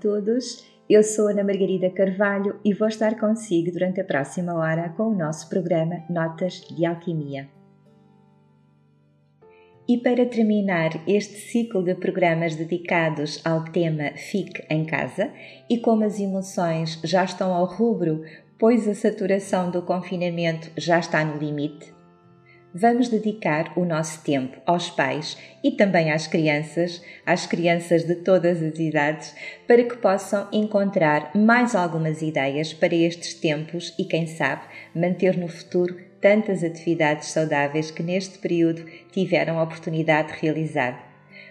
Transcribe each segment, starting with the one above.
todos. Eu sou Ana Margarida Carvalho e vou estar consigo durante a próxima hora com o nosso programa Notas de Alquimia. E para terminar este ciclo de programas dedicados ao tema Fique em Casa, e como as emoções já estão ao rubro, pois a saturação do confinamento já está no limite, vamos dedicar o nosso tempo aos pais e também às crianças, às crianças de todas as idades, para que possam encontrar mais algumas ideias para estes tempos e, quem sabe, manter no futuro tantas atividades saudáveis que neste período tiveram a oportunidade de realizar.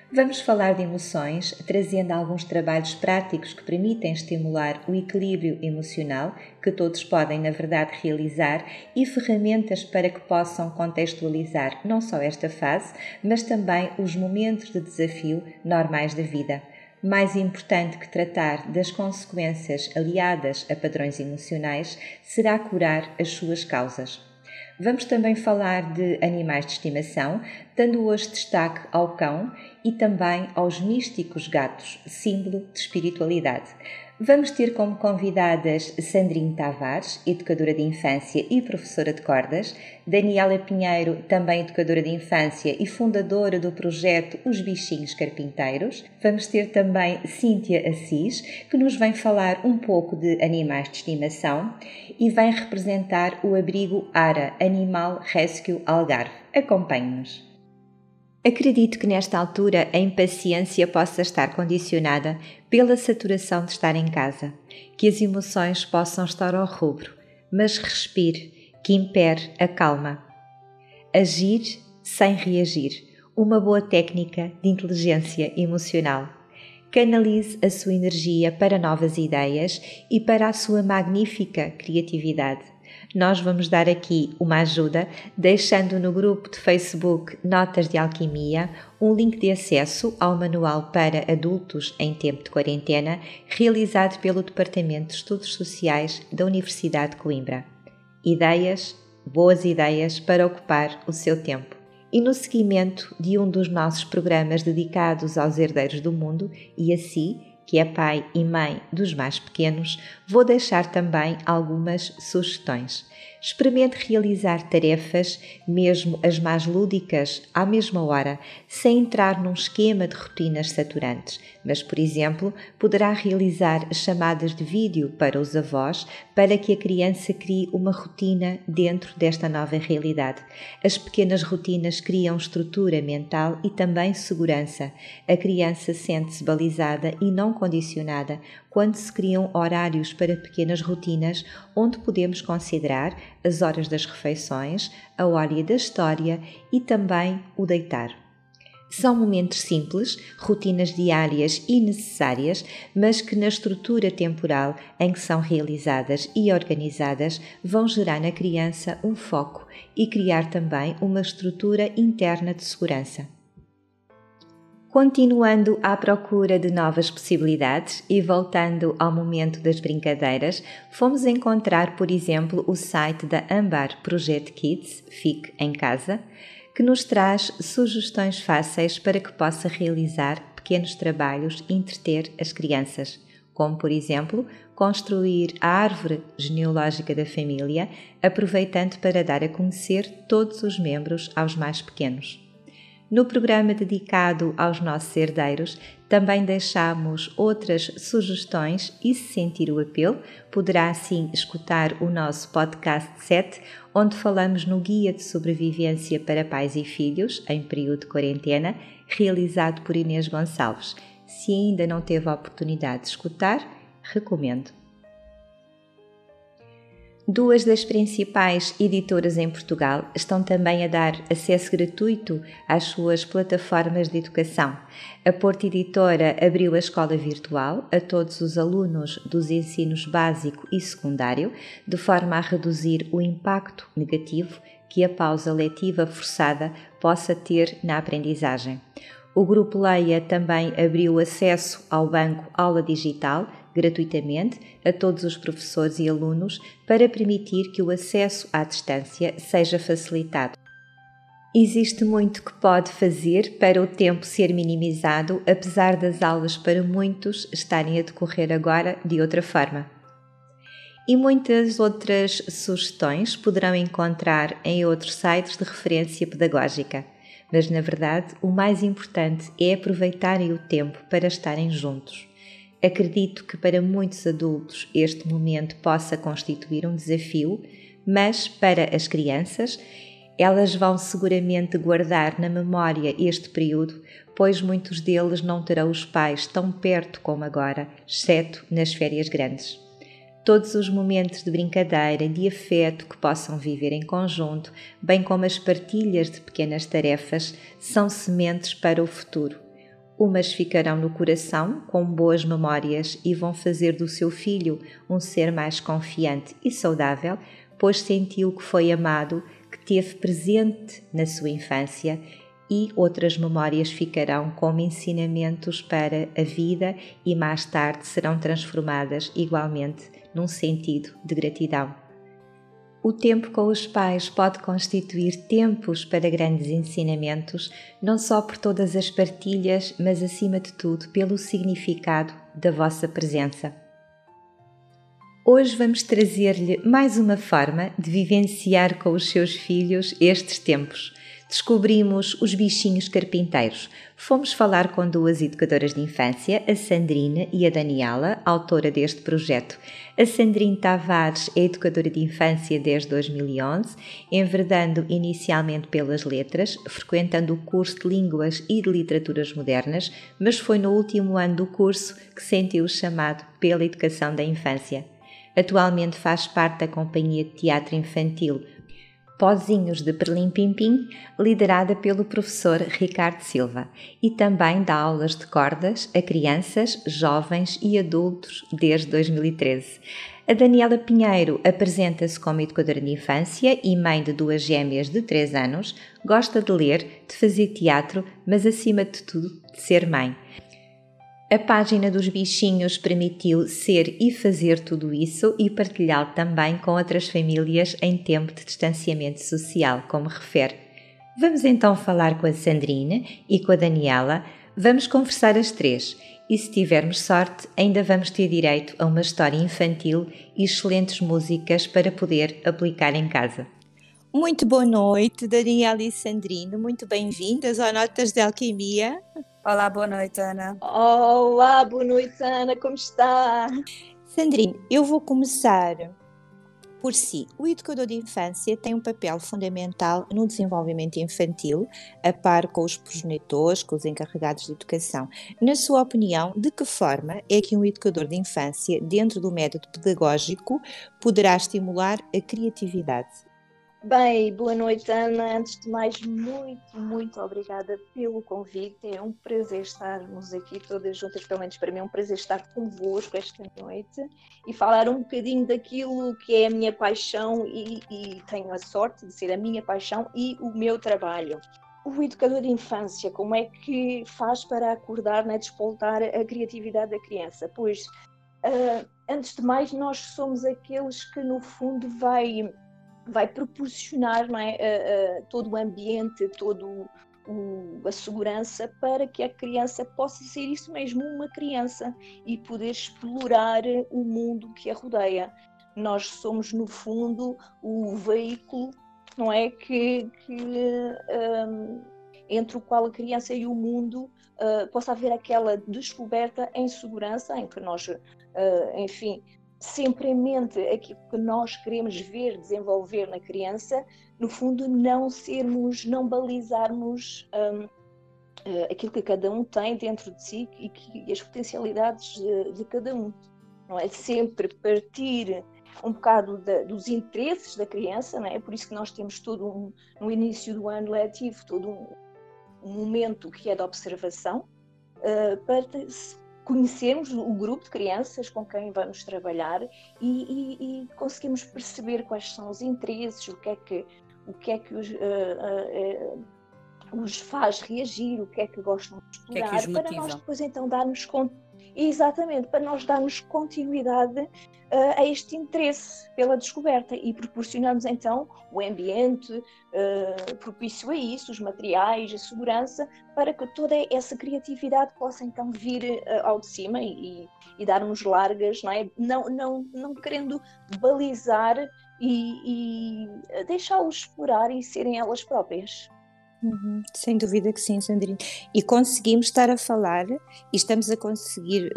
Vamos falar de emoções, trazendo alguns trabalhos práticos que permitem estimular o equilíbrio emocional, que todos podem, na verdade, realizar, e ferramentas para que possam contextualizar não só esta fase, mas também os momentos de desafio normais da vida. Mais importante que tratar das consequências aliadas a padrões emocionais será curar as suas causas. Vamos também falar de animais de estimação, dando hoje destaque ao cão e também aos místicos gatos, símbolo de espiritualidade. Vamos ter como convidadas Sandrine Tavares, educadora de infância e professora de cordas, Daniela Pinheiro, também educadora de infância e fundadora do projeto Os Bichinhos Carpinteiros. Vamos ter também Cíntia Assis, que nos vem falar um pouco de animais de estimação e vem representar o abrigo ARA, Animal Rescue Algarve. Acompanhe-nos. Acredito que nesta altura a impaciência possa estar condicionada pela saturação de estar em casa, que as emoções possam estar ao rubro, mas respire, que impere a calma. Agir sem reagir, uma boa técnica de inteligência emocional. Canalize a sua energia para novas ideias e para a sua magnífica criatividade nós vamos dar aqui uma ajuda, deixando no grupo de Facebook Notas de Alquimia um link de acesso ao manual para adultos em tempo de quarentena, realizado pelo Departamento de Estudos Sociais da Universidade de Coimbra. Ideias, boas ideias para ocupar o seu tempo. E no seguimento de um dos nossos programas dedicados aos herdeiros do mundo e a si, que é pai e mãe dos mais pequenos, vou deixar também algumas sugestões. Experimente realizar tarefas, mesmo as mais lúdicas, à mesma hora, sem entrar num esquema de rotinas saturantes, mas, por exemplo, poderá realizar chamadas de vídeo para os avós para que a criança crie uma rotina dentro desta nova realidade. As pequenas rotinas criam estrutura mental e também segurança. A criança sente-se balizada e não condicionada quando se criam horários para pequenas rotinas onde podemos considerar as horas das refeições, a hora da história e também o deitar. São momentos simples, rotinas diárias e necessárias, mas que na estrutura temporal em que são realizadas e organizadas vão gerar na criança um foco e criar também uma estrutura interna de segurança. Continuando à procura de novas possibilidades e voltando ao momento das brincadeiras, fomos encontrar, por exemplo, o site da Ambar Project Kids, Fique em Casa, que nos traz sugestões fáceis para que possa realizar pequenos trabalhos e entreter as crianças, como, por exemplo, construir a árvore genealógica da família, aproveitando para dar a conhecer todos os membros aos mais pequenos. No programa dedicado aos nossos herdeiros, também deixamos outras sugestões e, se sentir o apelo, poderá assim escutar o nosso podcast 7, onde falamos no Guia de Sobrevivência para Pais e Filhos em período de quarentena, realizado por Inês Gonçalves. Se ainda não teve a oportunidade de escutar, recomendo. Duas das principais editoras em Portugal estão também a dar acesso gratuito às suas plataformas de educação. A Porta Editora abriu a escola virtual a todos os alunos dos ensinos básico e secundário, de forma a reduzir o impacto negativo que a pausa letiva forçada possa ter na aprendizagem. O Grupo Leia também abriu acesso ao Banco Aula Digital gratuitamente a todos os professores e alunos para permitir que o acesso à distância seja facilitado. Existe muito que pode fazer para o tempo ser minimizado, apesar das aulas para muitos estarem a decorrer agora de outra forma. E muitas outras sugestões poderão encontrar em outros sites de referência pedagógica. Mas na verdade, o mais importante é aproveitarem o tempo para estarem juntos. Acredito que para muitos adultos este momento possa constituir um desafio, mas para as crianças elas vão seguramente guardar na memória este período, pois muitos deles não terão os pais tão perto como agora, exceto nas férias grandes. Todos os momentos de brincadeira, de afeto que possam viver em conjunto, bem como as partilhas de pequenas tarefas, são sementes para o futuro. Umas ficarão no coração com boas memórias e vão fazer do seu filho um ser mais confiante e saudável, pois sentiu que foi amado teve presente na sua infância e outras memórias ficarão como ensinamentos para a vida e mais tarde serão transformadas igualmente num sentido de gratidão. O tempo com os pais pode constituir tempos para grandes ensinamentos, não só por todas as partilhas, mas acima de tudo pelo significado da vossa presença. Hoje vamos trazer-lhe mais uma forma de vivenciar com os seus filhos estes tempos. Descobrimos os bichinhos carpinteiros. Fomos falar com duas educadoras de infância, a Sandrina e a Daniela, autora deste projeto. A Sandrine Tavares é educadora de infância desde 2011, enverdando inicialmente pelas letras, frequentando o curso de Línguas e de Literaturas Modernas, mas foi no último ano do curso que sentiu o chamado pela educação da infância. Atualmente faz parte da companhia de teatro infantil Pozinhos de Perlim Pimpim, liderada pelo professor Ricardo Silva, e também dá aulas de cordas a crianças, jovens e adultos desde 2013. A Daniela Pinheiro apresenta-se como educadora de infância e mãe de duas gêmeas de 3 anos, gosta de ler, de fazer teatro, mas acima de tudo de ser mãe. A página dos bichinhos permitiu ser e fazer tudo isso e partilhá-lo também com outras famílias em tempo de distanciamento social, como refere. Vamos então falar com a Sandrina e com a Daniela. Vamos conversar as três e, se tivermos sorte, ainda vamos ter direito a uma história infantil e excelentes músicas para poder aplicar em casa. Muito boa noite, Daniela e Sandrino. Muito bem-vindas ao Notas de Alquimia. Olá, boa noite, Ana. Olá, boa noite, Ana, como está? Sandrine, eu vou começar por si. O educador de infância tem um papel fundamental no desenvolvimento infantil, a par com os progenitores, com os encarregados de educação. Na sua opinião, de que forma é que um educador de infância, dentro do método pedagógico, poderá estimular a criatividade? Bem, boa noite, Ana. Antes de mais, muito, muito obrigada pelo convite. É um prazer estarmos aqui todas juntas, pelo menos para mim é um prazer estar convosco esta noite e falar um bocadinho daquilo que é a minha paixão e, e tenho a sorte de ser a minha paixão e o meu trabalho. O educador de infância, como é que faz para acordar, né, despoltar a criatividade da criança? Pois, uh, antes de mais, nós somos aqueles que, no fundo, vai vai proporcionar é, todo o ambiente, todo o, a segurança para que a criança possa ser isso mesmo, uma criança, e poder explorar o mundo que a rodeia. Nós somos, no fundo, o veículo, não é? Que, que um, entre o qual a criança e o mundo uh, possa haver aquela descoberta em segurança, em que nós, uh, enfim, sempre em mente aquilo que nós queremos ver desenvolver na criança, no fundo, não sermos, não balizarmos um, eh, aquilo que cada um tem dentro de si e, que, e as potencialidades de, de, cada um. Não é sempre partir um bocado da, dos interesses da criança, não é? Por isso que nós temos todo um, no início do ano letivo, todo um, um momento que é de observação, uh, para conhecermos o grupo de crianças com quem vamos trabalhar e, e, e conseguimos perceber quais são os interesses, o que é que, o que, é que os, uh, uh, os faz reagir, o que é que gostam de explorar, que é que para nós depois então darmos conta exatamente, para nós darmos continuidade uh, a este interesse pela descoberta e proporcionarmos então o ambiente uh, propício a isso, os materiais, a segurança, para que toda essa criatividade possa então vir uh, ao de cima e, e dar-nos largas, não é? Não, não, não querendo balizar e, e deixá-los explorar e serem elas próprias. Uhum, sem dúvida que sim, Sandrine. E conseguimos estar a falar e estamos a conseguir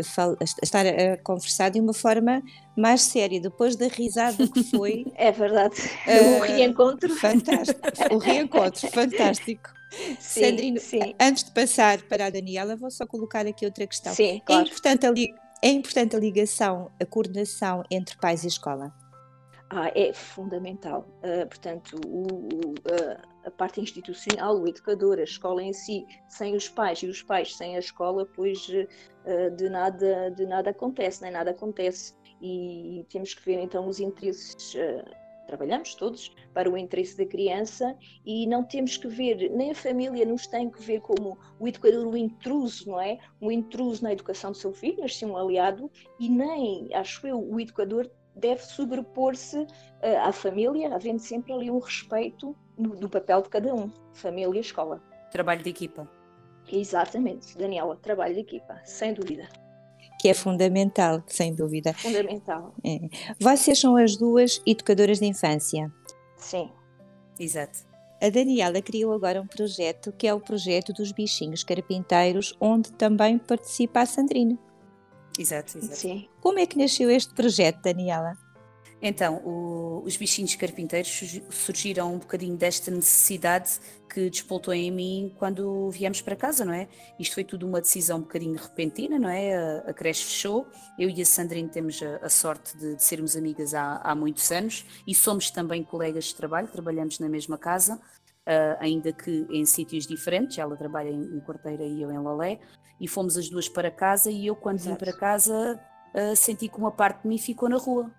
estar a conversar de uma forma mais séria, depois da risada que foi. É verdade. Uh, o reencontro. Fantástico. O reencontro, fantástico. Sim, Sandrine, sim. antes de passar para a Daniela, vou só colocar aqui outra questão. Sim, é claro. É importante a, é importante a ligação, a coordenação entre pais e escola? Ah, é fundamental. Uh, portanto, o, o, uh, a parte institucional, o educador, a escola em si, sem os pais e os pais sem a escola, pois uh, de nada de nada acontece, nem nada acontece. E temos que ver então os interesses. trabalhamos todos para o interesse da criança e não temos que ver, nem a família nos tem que ver como o educador, o intruso, não é? Um intruso na educação do seu filho, mas sim um aliado, e nem, acho eu, o educador deve sobrepor-se uh, à família, havendo sempre ali um respeito do, do papel de cada um, família e escola. Trabalho de equipa. Exatamente, Daniela, trabalho de equipa, sem dúvida. Que é fundamental, sem dúvida. Fundamental. É. Vocês são as duas educadoras de infância. Sim. Exato. A Daniela criou agora um projeto que é o projeto dos bichinhos carpinteiros, onde também participa a Sandrine. Exato, exato. Sim. Como é que nasceu este projeto, Daniela? Então, o, os bichinhos carpinteiros surgiram um bocadinho desta necessidade que despoltou em mim quando viemos para casa, não é? Isto foi tudo uma decisão um bocadinho repentina, não é? A, a creche fechou, eu e a Sandrine temos a, a sorte de, de, sermos amigas há, há muitos anos e somos também colegas de trabalho, trabalhamos na mesma casa, uh, ainda que em sítios diferentes, ela trabalha em, em Quarteira e eu em Lolé, e fomos as duas para casa e eu quando Exato. vim para casa uh, senti que uma parte de mim ficou na rua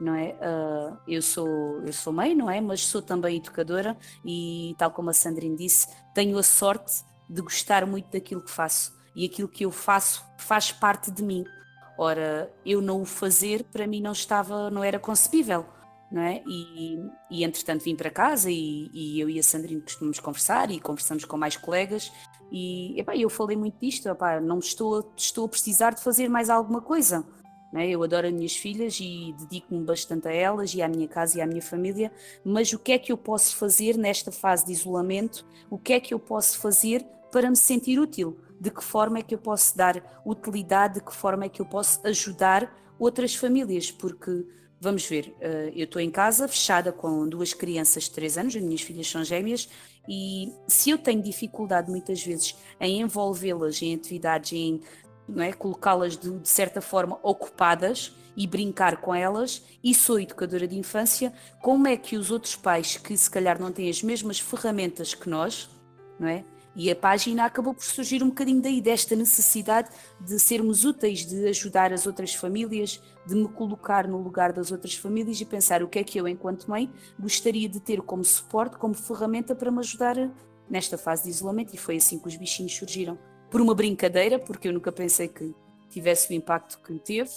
não é? Uh, eu sou eu sou mãe não é? Mas sou também educadora e tal como a Sandrine disse tenho a sorte de gostar muito daquilo que faço. E aquilo que eu faço faz parte de mim. Ora eu não o fazer para mim não estava não era concebível não é? E, e entretanto vim para casa e, e, eu e a Sandrine costumamos conversar e conversamos com mais colegas e epá, eu falei muito disto, epá, não estou, estou a precisar de fazer mais alguma coisa. É? Eu adoro as minhas filhas e dedico-me bastante a elas e à minha casa e à minha família, mas o que é que eu posso fazer nesta fase de isolamento? O que é que eu posso fazer para me sentir útil? De que forma é que eu posso dar utilidade? De que forma é que eu posso ajudar outras famílias? Porque Vamos ver, eh, eu estou em casa fechada com duas crianças de 3 anos, as minhas filhas são gêmeas, e se eu tenho dificuldade muitas vezes em envolvê-las em atividades, em é, colocá-las de, de certa forma ocupadas e brincar com elas, e sou educadora de infância, como é que os outros pais que se calhar não têm as mesmas ferramentas que nós, não é? E a página acabou por surgir um bocadinho daí, desta necessidade de sermos úteis, de ajudar as outras famílias, de me colocar no lugar das outras famílias e pensar o que é que eu, enquanto mãe, gostaria de ter como suporte, como ferramenta para me ajudar nesta fase de isolamento. E foi assim que os bichinhos surgiram. Por uma brincadeira, porque eu nunca pensei que tivesse o impacto que teve,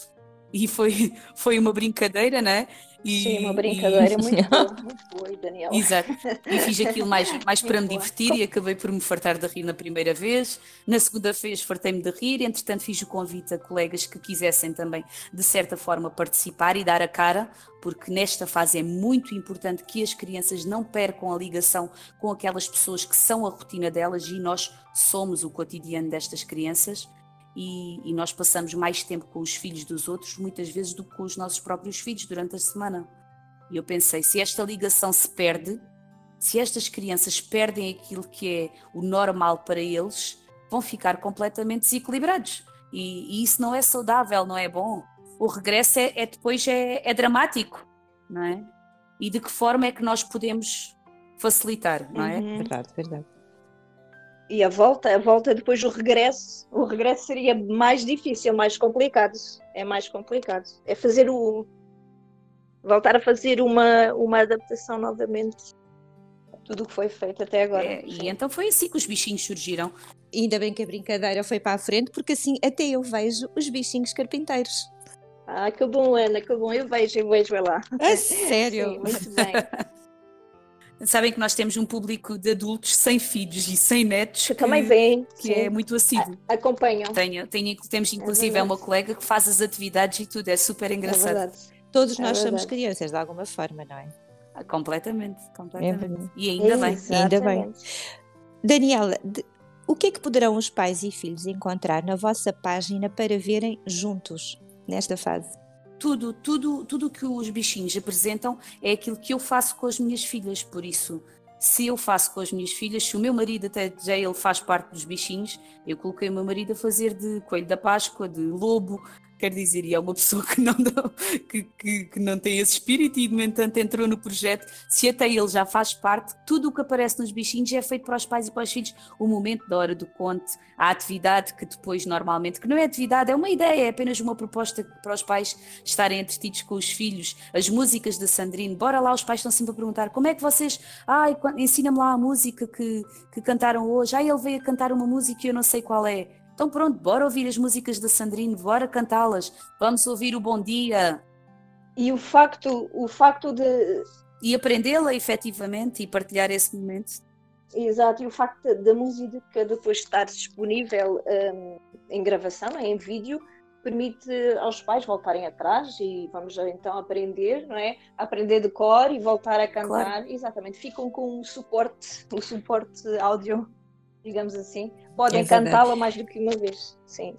e foi, foi uma brincadeira, né? E, Sim, uma brincadeira e... muito boa, muito boa, Daniela. Exato. E fiz aquilo mais, mais para me divertir e acabei por me fartar de rir na primeira vez. Na segunda vez fartei-me de rir, entretanto fiz o convite a colegas que quisessem também, de certa forma, participar e dar a cara, porque nesta fase é muito importante que as crianças não percam a ligação com aquelas pessoas que são a rotina delas e nós somos o cotidiano destas crianças e, e, nós passamos mais tempo com os filhos dos outros, muitas vezes, do que com os nossos próprios filhos durante a semana. E eu pensei: se esta ligação se perde, se estas crianças perdem aquilo que é o normal para eles, vão ficar completamente desequilibrados. E, e isso não é saudável, não é bom. O regresso é, é depois é, é, dramático, não é? E de que forma é que nós podemos facilitar, não é? Uhum. Verdade, verdade e a volta, a volta depois do regresso, o regresso seria mais difícil, mais complicado. É mais complicado. É fazer o voltar a fazer uma uma adaptação novamente tudo o que foi feito até agora. É, e então foi assim que os bichinhos surgiram. Ainda bem que a brincadeira foi para a frente, porque assim até eu vejo os bichinhos carpinteiros. Ah, que bom, Ana, que bom. Eu vejo, eu vejo lá. A sério? Sim, muito bem. Sabem que nós temos um público de adultos sem filhos e sem netos Que também vem, que sim, é muito assíduo. acompanham. Tenho, tenho, temos inclusive verdade. uma colega que faz as atividades e tudo, é super É engraçado. verdade. Todos É nós somos crianças, de alguma forma, não é? Ah, Completamente, completamente. verdade. e ainda bem. Ainda bem. Daniela, de- o que é que poderão os pais e filhos encontrar na vossa página para verem juntos nesta fase? Tudo, tudo, tudo que os bichinhos apresentam é aquilo que eu faço com as minhas filhas, por isso. Se eu faço com as minhas filhas, se o meu marido até já ele faz parte dos bichinhos, eu coloquei o meu marido a fazer de coelho da Páscoa, de lobo, quer dizer, e é uma pessoa que não, que, que, que não tem esse espírito e, no entanto, entrou no projeto. Se até ele já faz parte, tudo o que aparece nos bichinhos é feito para os pais e para os filhos. O momento da hora do conte, a atividade que depois, normalmente, que não é atividade, é uma ideia, é apenas uma proposta para os pais estarem entretidos com os filhos. As músicas da Sandrine, bora lá, os pais estão sempre a perguntar como é que vocês, ai, ensina-me lá a música que, que cantaram hoje. Ai, ele veio a cantar uma música e eu não sei qual é. Então pronto, bora ouvir as músicas da Sandrine, bora cantá-las. Vamos ouvir o Bom Dia E o facto, o facto de. e aprendê-la efetivamente e partilhar esse momento. Exato, e o facto da- música depois estar disponível hum, em gravação, em vídeo, permite aos pais voltarem atrás e vamos então aprender, não é? Aprender de cor e voltar a cantar. Exatamente, ficam com o suporte, o suporte áudio, digamos assim. Podem É cantá-la mais do que uma vez, sim.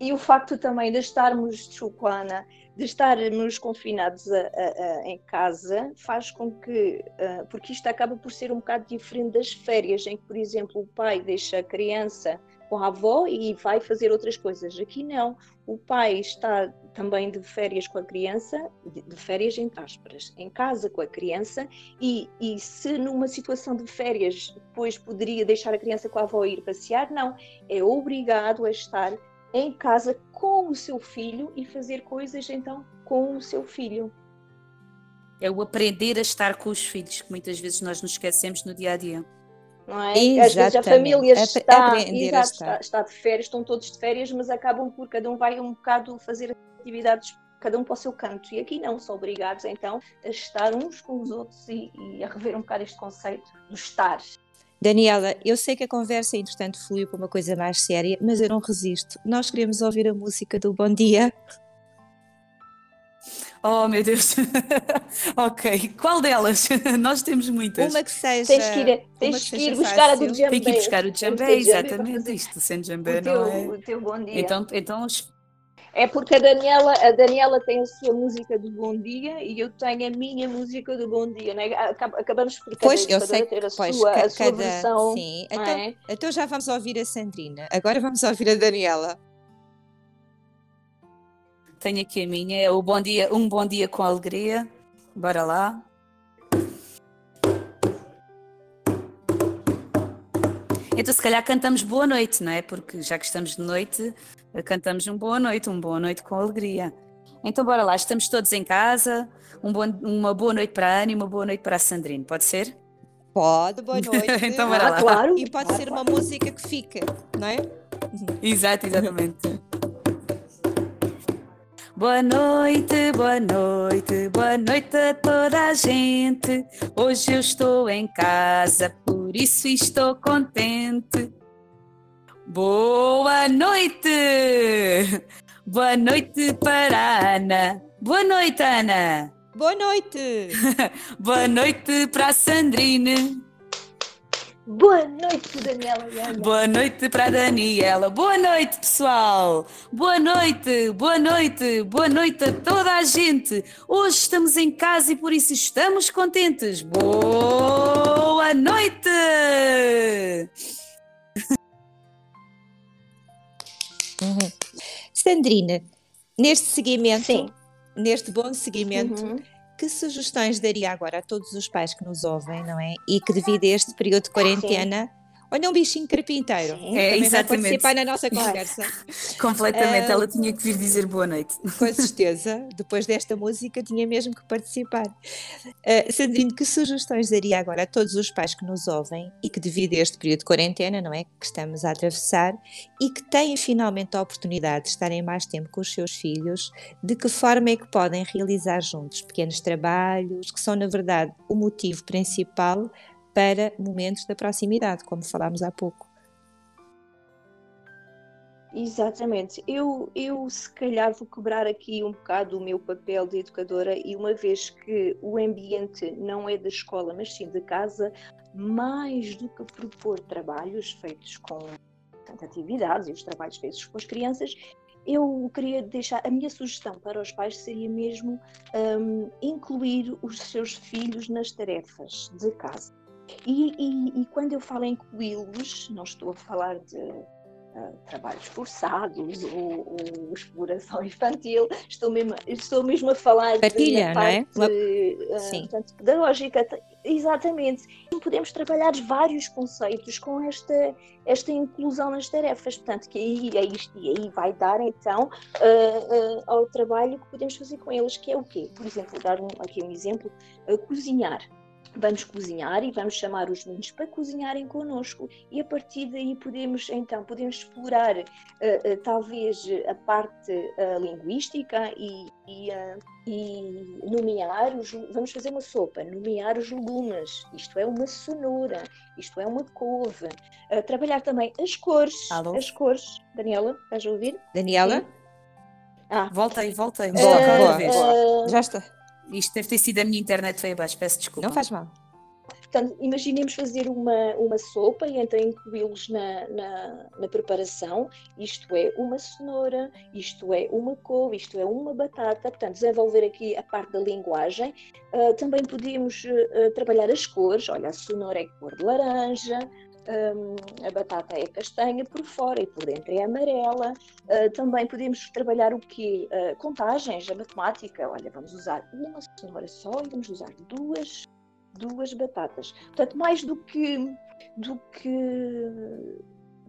E o facto também de estarmos, desculpa, Ana, de estarmos confinados a- a- a- em casa faz com que, ah, porque isto acaba por ser um bocado diferente das férias, em que, por exemplo, o pai deixa a criança com a avó e vai fazer outras coisas. Aqui não. O pai está também de férias com a criança, de, férias entre aspas, em casa com a criança, e, e se numa situação de férias depois poderia deixar a criança com a avó ir passear, não. É obrigado a estar em casa com o seu filho e fazer coisas então com o seu filho. É o aprender a estar com os filhos, que muitas vezes nós nos esquecemos no dia a dia. Não é? Às vezes a Exatamente. família está, exato, está, está de férias, estão todos de férias, mas acabam por cada um vai um bocado fazer atividades, cada um para o seu canto. E aqui não, são obrigados então a estar uns com os outros e, e a rever um bocado este conceito do estar. Daniela, eu sei que a conversa, entretanto, fluiu para uma coisa mais séria, mas eu não resisto. Nós queremos ouvir a música do Bom Dia. Oh meu Deus! ok, qual delas? Nós temos muitas. Uma que seja. Tens que ir, tens que ir buscar a do fácil. djembe. Tem que ir buscar o para exatamente. Isto sem O djembe não teu, é. o teu bom dia. Então, então os- É porque a Daniela, a Daniela tem a sua música do Bom Dia e eu tenho a minha música do Bom Dia, né? Acab- Acabamos por cada Pois, eu sei ter a pois, sua, a sua cada. versão. Sim, então, é? então já vamos ouvir a Sandrina. Agora vamos ouvir a Daniela. Tenho aqui a minha, é o bom dia, um bom dia com alegria. Bora lá. Então, se calhar cantamos boa noite, não é? Porque já que estamos de noite, cantamos um boa noite, um boa noite com alegria. Então, bora lá, estamos todos em casa. Um bom- uma boa noite para a Ana e uma boa noite para a Sandrine, pode ser? Pode, boa noite. Então bora Ah, lá. claro. E pode ser uma música que fica, não é? Exato, exatamente. Boa noite, boa noite, boa noite a toda a gente. Hoje eu estou em casa, por isso estou contente. Boa noite! Boa noite para a Ana. Boa noite, Ana. Boa noite! Boa noite para a Sandrine. Boa noite, Daniela. Boa noite para a Daniela. Boa noite, pessoal. Boa noite, boa noite, boa noite a toda a gente. Hoje estamos em casa e por isso estamos contentes. Boa noite! Sandrina, neste seguimento, Sim. neste bom seguimento, Uhum. Que sugestões daria agora a todos os pais que nos ouvem, não é? E que devido a este período de quarentena, Olha um bichinho carpinteiro. Sim, é, Também exatamente. participar na nossa conversa. Completamente, uh, ela tinha que vir dizer boa noite. Com certeza, depois desta música tinha mesmo que participar. Uh, Sandrine, que sugestões daria agora a todos os pais que nos ouvem e que devido a este período de quarentena, não é, que estamos a atravessar e que têm finalmente a oportunidade de estarem mais tempo com os seus filhos, de que forma é que podem realizar juntos pequenos trabalhos que são na verdade o motivo principal para momentos da proximidade, como falámos há pouco. Exatamente. Eu, eu se calhar vou quebrar aqui um bocado o meu papel de educadora e uma vez que o ambiente não é da escola, mas sim de casa, mais do que propor trabalhos feitos com atividades e os trabalhos feitos com as crianças, eu queria deixar, a minha sugestão para os pais seria mesmo um, incluir os seus filhos nas tarefas de casa. E, e, e quando eu falo em incluí-los, não estou a falar de uh, trabalhos forçados ou, ou, exploração infantil, estou mesmo, estou mesmo a falar Partilha, da parte não é? uh, portanto, pedagógica. Exatamente. Podemos trabalhar vários conceitos com esta, esta inclusão nas tarefas, portanto, que aí, aí, aí vai dar então uh, ao trabalho que podemos fazer com eles, que é o quê? Por exemplo, dar um, aqui um exemplo, cozinhar vamos cozinhar e vamos chamar os meninos para cozinharem connosco. E a partir daí podemos então podemos explorar uh, uh, talvez a parte uh, linguística e, e, e, nomear os vamos fazer uma sopa nomear os legumes. Isto é uma cenoura isto é uma couve. Trabalhar também as cores Alô? as cores. Daniela estás a ouvir? Daniela? Sim? ah. Voltei voltei. Boa, boa. já está isto deve ter sido a minha internet foi abaixo, peço desculpa. Não faz mal. Portanto, imaginemos fazer uma, uma sopa e então incluí-los na, na, na, preparação. Isto é uma cenoura, isto é uma couve, isto é uma batata. Portanto, desenvolver aqui a parte da linguagem. Uh, também podemos uh, trabalhar as cores. Olha, a cenoura é cor de laranja, um, a batata é castanha por fora e por dentro é amarela. Uh, também podemos trabalhar o quê? Uh, contagens, a matemática. Olha, vamos usar uma cenoura só e vamos usar duas, duas batatas. Portanto, mais do que, do que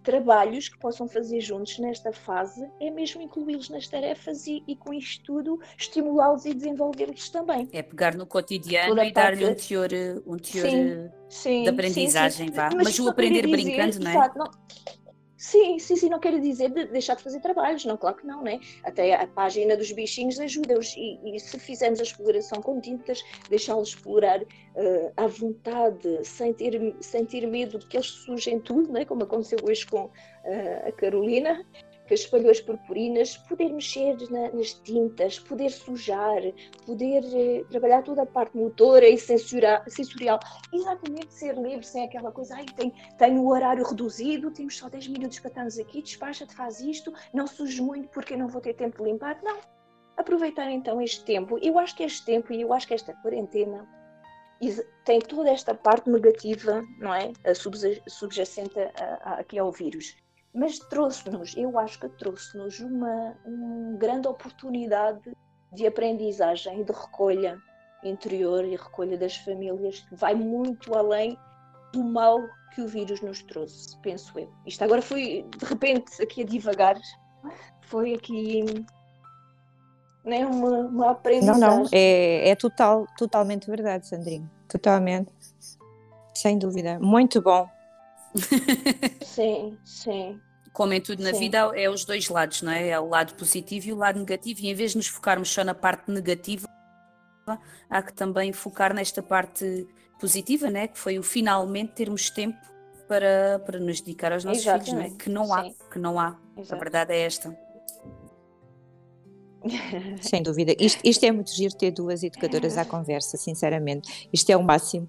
trabalhos que possam fazer juntos nesta fase é mesmo incluí-los nas tarefas e, e com isto tudo estimulá-los e desenvolvê-los também. É pegar no cotidiano e dar-lhe um teor, um teor sim, sim, de aprendizagem, sim, vá. Mas, Mas o aprender dizer, brincando, não é? Exato, não, Sim, sim, sim, não quero dizer de deixar de fazer trabalhos, não, claro que não, né? Até a página dos bichinhos ajuda-os e, e, se fizermos a exploração com tintas, deixá-los explorar uh, à vontade, sem ter, sem ter medo de que eles sujem tudo, né? Como aconteceu hoje com uh, a Carolina, espalhou as purpurinas, poder mexer na, nas tintas, poder sujar, poder eh, trabalhar toda a parte motora e sensorial, sensorial, exatamente ser livre, sem aquela coisa, ai, tem, tem o horário reduzido, temos só 10 minutos para estarmos aqui, despacha-te, faz isto, não sujes muito porque eu não vou ter tempo de limpar. Não. Aproveitar então este tempo. Eu acho que este tempo e eu acho que esta quarentena tem toda esta parte negativa, não é? Subjacente aqui ao vírus mas trouxe-nos, eu acho que trouxe-nos uma, uma grande oportunidade de aprendizagem e de recolha interior e recolha das famílias que vai muito além do mal que o vírus nos trouxe, penso eu. Isto agora foi de repente aqui a divagar, foi aqui né, uma, uma aprendizagem. Não, não, é, é total, totalmente verdade, Sandrinho, totalmente, sem dúvida, muito bom. sim, sim. Como em tudo na Sim. vida, é os dois lados, não é? É o lado positivo e o lado negativo, e em vez de nos focarmos só na parte negativa, há que também focar nesta parte positiva, né? Que foi o finalmente termos tempo para, para nos dedicar aos nossos Exatamente. filhos, não é? Que não há, Sim. que não há. Exato. A verdade é esta. Sem dúvida. Isto, isto é muito giro ter duas educadoras à conversa, sinceramente. Isto é o máximo.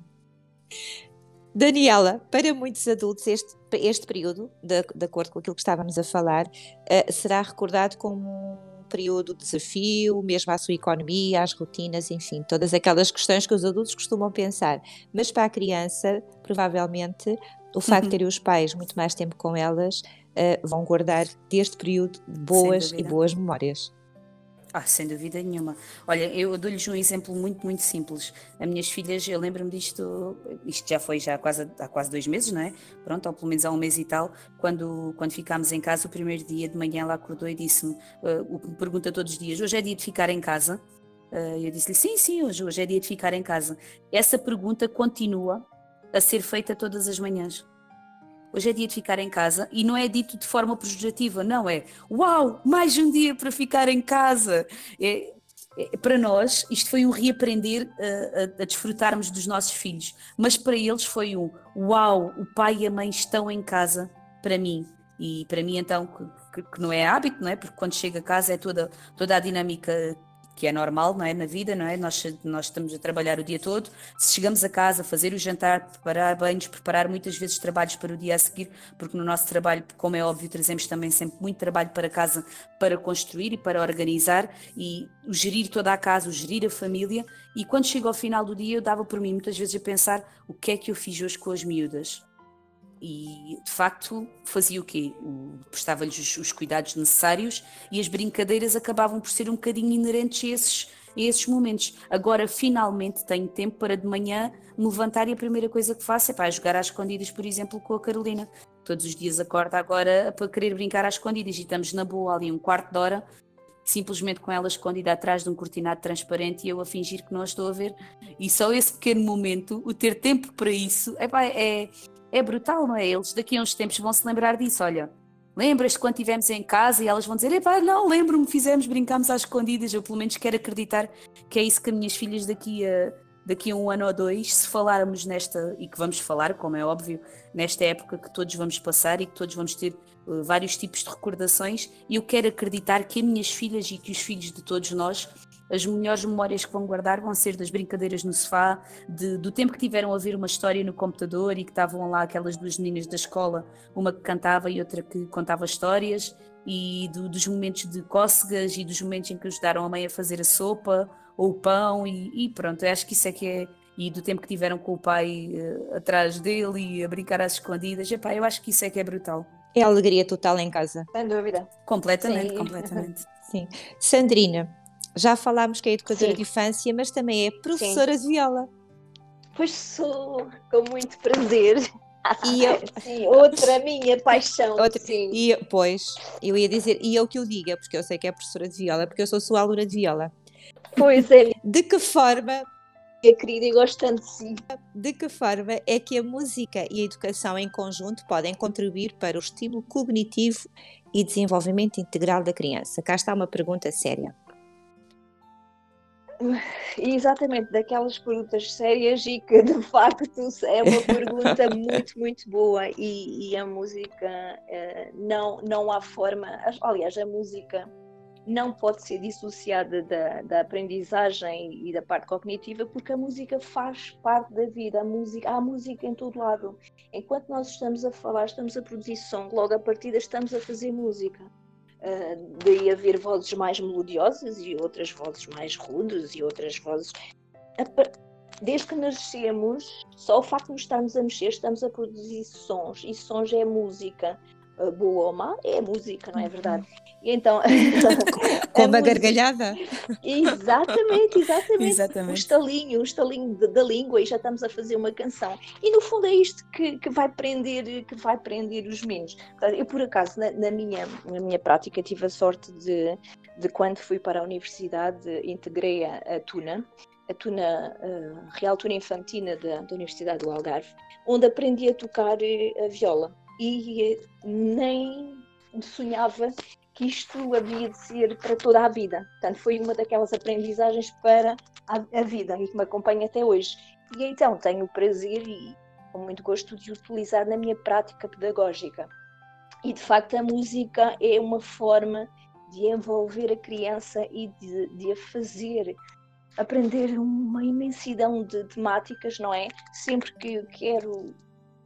Daniela, para muitos adultos, este, este período, de, de acordo com aquilo que estávamos a falar, uh, será recordado como um período de desafio, mesmo à sua economia, às rotinas, enfim, todas aquelas questões que os adultos costumam pensar. Mas para a criança, provavelmente, o facto uhum. de terem os pais muito mais tempo com elas uh, vão guardar deste período boas e boas memórias. Ah, sem dúvida nenhuma. Olha, eu dou-lhes um exemplo muito, muito simples. As minhas filhas, eu lembro-me disto, isto já foi já quase, há quase dois meses, não é? Pronto, ou pelo menos há um mês e tal, quando, quando ficámos em casa, o primeiro dia de manhã ela acordou e disse-me, uh, me pergunta todos os dias, hoje é dia de ficar em casa? Uh, eu disse-lhe, sim, sim, hoje, hoje é dia de ficar em casa. Essa pergunta continua a ser feita todas as manhãs hoje é dia de ficar em casa e não é dito de forma pejorativa, não é uau, mais um dia para ficar em casa. É, é, para nós, isto foi um reaprender a, a, a, desfrutarmos dos nossos filhos, mas para eles foi um uau, o pai e a mãe estão em casa para mim. E para mim, então, que, que não é hábito, não é? Porque quando chega a casa é toda, toda a dinâmica que é normal, não é, na vida, não é? Nós, nós estamos a trabalhar o dia todo. Se chegamos a casa, fazer o jantar, preparar banhos, preparar muitas vezes trabalhos para o dia a seguir, porque no nosso trabalho, como é óbvio, trazemos também sempre muito trabalho para casa para construir e para organizar e gerir toda a casa, gerir a família. E quando chego ao final do dia, eu dava por mim muitas vezes a pensar o que é que eu fiz hoje com as miúdas e de facto fazia o quê? Prestava-lhes os, os, cuidados necessários e as brincadeiras acabavam por ser um bocadinho inerentes a esses, a esses momentos. Agora finalmente tenho tempo para de manhã me levantar e a primeira coisa que faço é para jogar às escondidas, por exemplo, com a Carolina. Todos os dias acorda agora para querer brincar às escondidas e estamos na boa ali um quarto de hora simplesmente com ela escondida atrás de um cortinado transparente e eu a fingir que não a estou a ver. E só esse pequeno momento, o ter tempo para isso, epá, é, é brutal, não é? Eles daqui a uns tempos vão se lembrar disso. Olha, lembras-te quando estivemos em casa e elas vão dizer: Epá, não, lembro-me, fizemos, brincámos às escondidas. Eu pelo menos quero acreditar que é isso que as minhas filhas daqui a, daqui a um ano ou dois, se falarmos nesta, e que vamos falar, como é óbvio, nesta época que todos vamos passar e que todos vamos ter uh, vários tipos de recordações, eu quero acreditar que as minhas filhas e que os filhos de todos nós as melhores memórias que vão guardar vão ser das brincadeiras no sofá, de, do tempo que tiveram a ver uma história no computador e que estavam lá aquelas duas meninas da escola, uma que cantava e outra que contava histórias, e do, dos momentos de cócegas e dos momentos em que ajudaram a mãe a fazer a sopa ou o pão, e, e pronto, acho que isso é que é. E do tempo que tiveram com o pai uh, atrás dele e a brincar às escondidas, epá, eu acho que isso é que é brutal. É alegria total em casa. Sem dúvida. Completamente, Sim. completamente. Sim. Sandrina, já falámos que é educadora Sim. de infância, mas também é professora Sim. de viola. Pois sou, com muito prazer. E eu... Sim, outra minha paixão. Outra... Sim. E, pois, eu ia dizer, e eu que o diga, porque eu sei que é professora de viola, porque eu sou sua aluna de viola. Pois é. De que forma minha querida e gosto tanto de si. De que forma é que a música e a educação em conjunto podem contribuir para o estímulo cognitivo e desenvolvimento integral da criança? Cá está uma pergunta séria. Exatamente, daquelas perguntas sérias e que de facto é uma pergunta muito, muito boa e, e a música uh, não, não há forma, aliás, a música não pode ser dissociada da, da, aprendizagem e da parte cognitiva porque a música faz parte da vida, a música, há música em todo lado. Enquanto nós estamos a falar, estamos a produzir som, logo a partida estamos a fazer música. Uh, daí haver vozes mais melodiosas e outras vozes mais rudes e outras vozes. Desde que nascemos, só o facto de nos estarmos a mexer, estamos a produzir sons, e sons é música. Uh, boa ou má é música, não é verdade? E então. Com uma gargalhada? Exatamente, exatamente. exatamente. O estalinho, o estalinho da língua e já estamos a fazer uma canção. E no fundo é isto que, que vai prender, que vai prender os meninos. Eu, por acaso, na, na, minha, na minha prática, tive a sorte de, de quando fui para a universidade, integrei a, a Tuna, a Tuna, a Real Tuna Infantina da, da Universidade do Algarve, onde aprendi a tocar eh, a viola. E nem sonhava que isto havia de ser para toda a vida. Portanto, foi uma daquelas aprendizagens para a, a vida e que me acompanha até hoje. E então tenho o prazer e com muito gosto de utilizar na minha prática pedagógica. E de facto a música é uma forma de envolver a criança e de, de a fazer aprender uma imensidão de temáticas, não é? Sempre que eu quero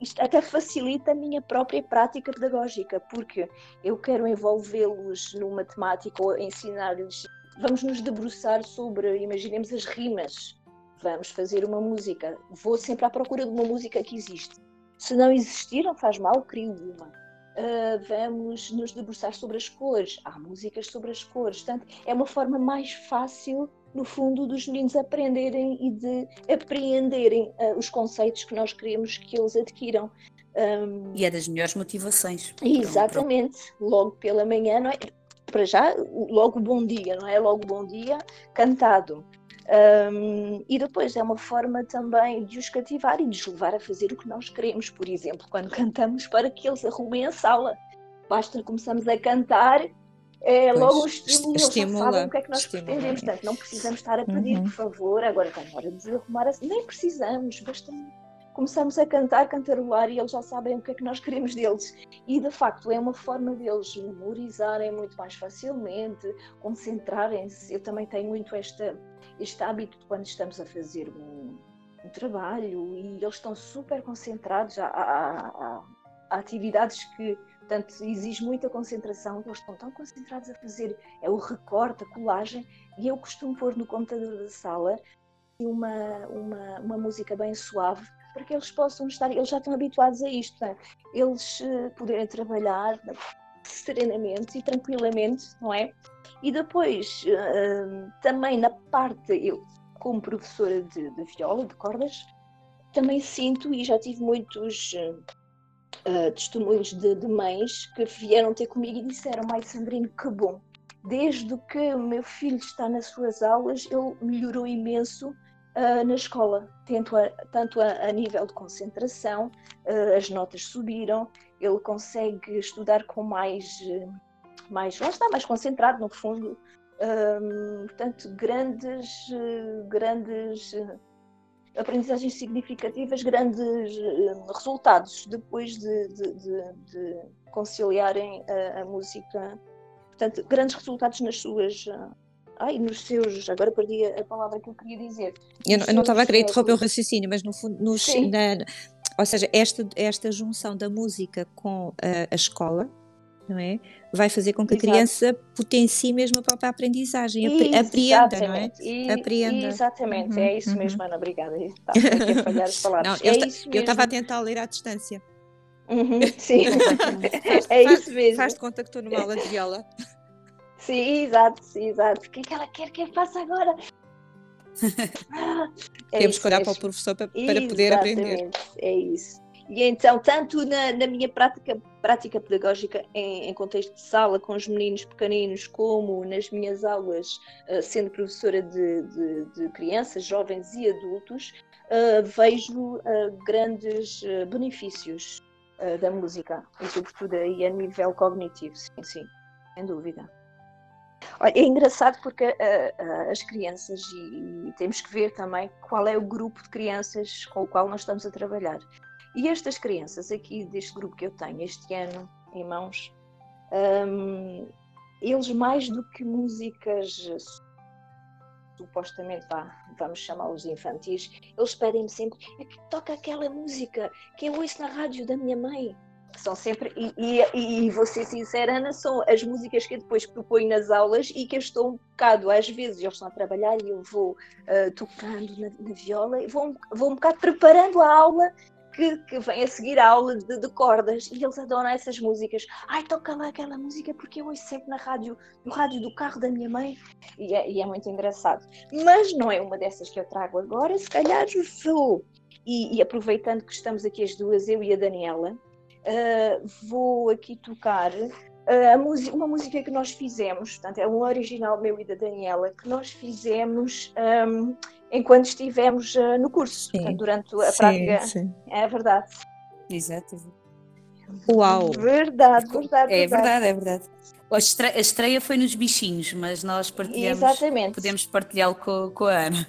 isto até facilita a minha própria prática pedagógica, porque eu quero envolvê-los numa temática ou ensinar-lhes. Vamos nos debruçar sobre, imaginemos, as rimas. Vamos fazer uma música. Vou sempre à procura de uma música que existe. Se não existir, não faz mal, crio uma. Uh, vamos nos debruçar sobre as cores, há músicas sobre as cores. Portanto, é uma forma mais fácil, no fundo, dos meninos aprenderem e de apreenderem uh, os conceitos que nós queremos que eles adquiram. Um, e é das melhores motivações. Exatamente, logo pela manhã, não é? Para já, logo bom dia, não é? Logo bom dia cantado. Um, e depois é uma forma também de os cativar e de os levar a fazer o que nós queremos, por exemplo, quando cantamos para que eles arrumem a sala. Basta começarmos a cantar, é pois, logo o estímulo, eles sabem o que é que nós estimula, pretendemos. Portanto, não precisamos estar a pedir, uhum. por favor, agora está na hora de arrumar a Nem precisamos, basta começamos a cantar, cantarolar e eles já sabem o que é que nós queremos deles. E de facto é uma forma deles memorizarem muito mais facilmente, concentrarem-se. Eu também tenho muito esta, este hábito de quando estamos a fazer um, um trabalho e eles estão super concentrados, há, há, há, há atividades que portanto, exige muita concentração, eles estão tão concentrados a fazer é o recorte, a colagem, e eu costumo pôr no computador da sala uma, uma, uma música bem suave para que eles possam estar, eles já estão habituados a isto, é? eles uh, poderem trabalhar serenamente e tranquilamente, não é? E depois, uh, também na parte, eu como professora de, de, viola, de cordas, também sinto e já tive muitos uh, testemunhos de, de, mães que vieram ter comigo e disseram: Mãe Sandrine, que bom! Desde que o meu filho está nas suas aulas, ele melhorou imenso uh, na escola, tanto a, tanto a, a nível de concentração, uh, as notas subiram, ele consegue estudar com mais, mais lá está, mais concentrado no fundo. Um, portanto, grandes, grandes aprendizagens significativas, grandes resultados depois de, de, de, de conciliarem a, a, música. Portanto, grandes resultados nas suas ai, nos seus, agora perdi a palavra que eu queria dizer. Eu, eu não estava a querer interromper o raciocínio, mas no fundo, nos, na, ou seja, esta, esta junção da música com a, a escola, não é? Vai fazer com que Exato. a criança potencie mesmo a própria aprendizagem, apreenda, não é? E, apreenda. Exatamente, uhum, é isso uhum. mesmo, Ana, obrigada. Estava a falhar as palavras. Não, é eu estava a tentar ler à distância. Uhum, sim, é faz, isso mesmo. Faz de conta que estou numa aula de viola. Sim, exato, sim, exato. O que é que ela quer que eu faça agora? é Temos que olhar para o professor para, para poder aprender. É isso. E então, tanto na, na minha prática, prática pedagógica em, em, contexto de sala com os meninos pequeninos, como nas minhas aulas, uh, sendo professora de, de, de, crianças, jovens e adultos, uh, vejo uh, grandes benefícios da música, e sobretudo aí a nível cognitivo, sim, sim, sem dúvida. É engraçado porque uh, uh, as crianças, e, e, temos que ver também qual é o grupo de crianças com o qual nós estamos a trabalhar. E estas crianças aqui, deste grupo que eu tenho este ano em mãos, um, eles mais do que músicas supostamente, vá, vamos chamá-los infantis, eles pedem-me sempre, é que toca aquela música que eu ouço na rádio da minha mãe são sempre, e, e, e, vou ser sincera, Ana, são as músicas que eu depois proponho nas aulas e que eu estou um bocado, às vezes eles estão a trabalhar e eu vou uh, tocando na, na, viola e vou, vou um bocado preparando a aula que, que vem a seguir a aula de, de, cordas e eles adoram essas músicas. Ai, toca lá aquela música porque eu ouço sempre na rádio, no rádio do carro da minha mãe e é, e é muito engraçado. Mas não é uma dessas que eu trago agora, se calhar vou. E, e aproveitando que estamos aqui as duas, eu e a Daniela, uh, vou aqui tocar uh, uma música que nós fizemos, portanto, é um original meu e da Daniela, que nós fizemos um, enquanto estivemos uh, no curso, portanto, durante a sim, prática. Sim. É verdade. Exato. Uau! Verdade, verdade. É verdade, é verdade. A estreia, a estreia foi nos bichinhos, mas nós partilhamos, Exatamente. podemos partilhá-lo com, com, a Ana.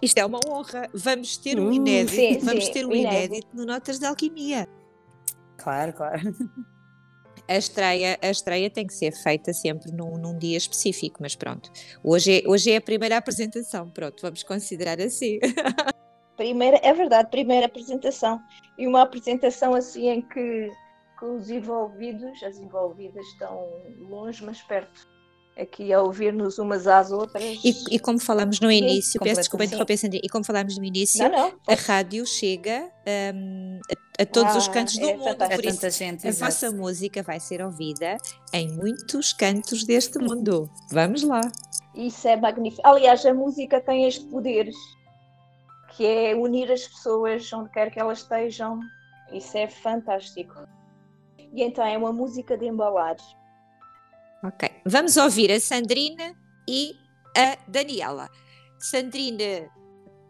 Isto é uma honra. Vamos ter um uh, inédito, sim, vamos sim, ter um inédito, inédito no Notas de Alquimia. Claro, claro. A estreia, a estreia tem que ser feita sempre num, num, dia específico, mas pronto. Hoje é, hoje é a primeira apresentação, pronto, vamos considerar assim. Primeira, é verdade, primeira apresentação. E uma apresentação assim em que, que os envolvidos, as envolvidas estão longe, mas perto aqui a ouvir-nos umas às outras. E, e como falamos no início, Sim, peço desculpa interromper, Sandra, e como falámos no início, não, não, a rádio chega um, a, todos ah, os cantos do é mundo. Por isso, gente, a vossa música vai ser ouvida em muitos cantos deste mundo. Vamos lá. Isso é magnífico. Aliás, a música tem este poder, que é unir as pessoas onde quer que elas estejam. Isso é fantástico. E então é uma música de embalar. Ok. Vamos ouvir a Sandrina e a Daniela. Sandrina,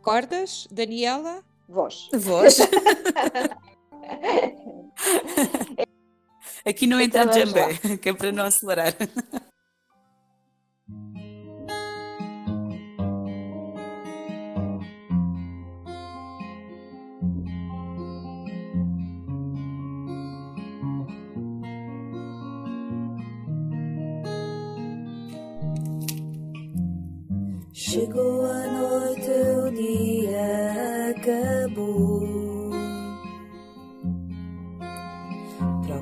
cordas? Daniela? Voz. Voz. Aqui não entra então, jambé, que é para não acelerar. Chegou a noite, o dia acabou.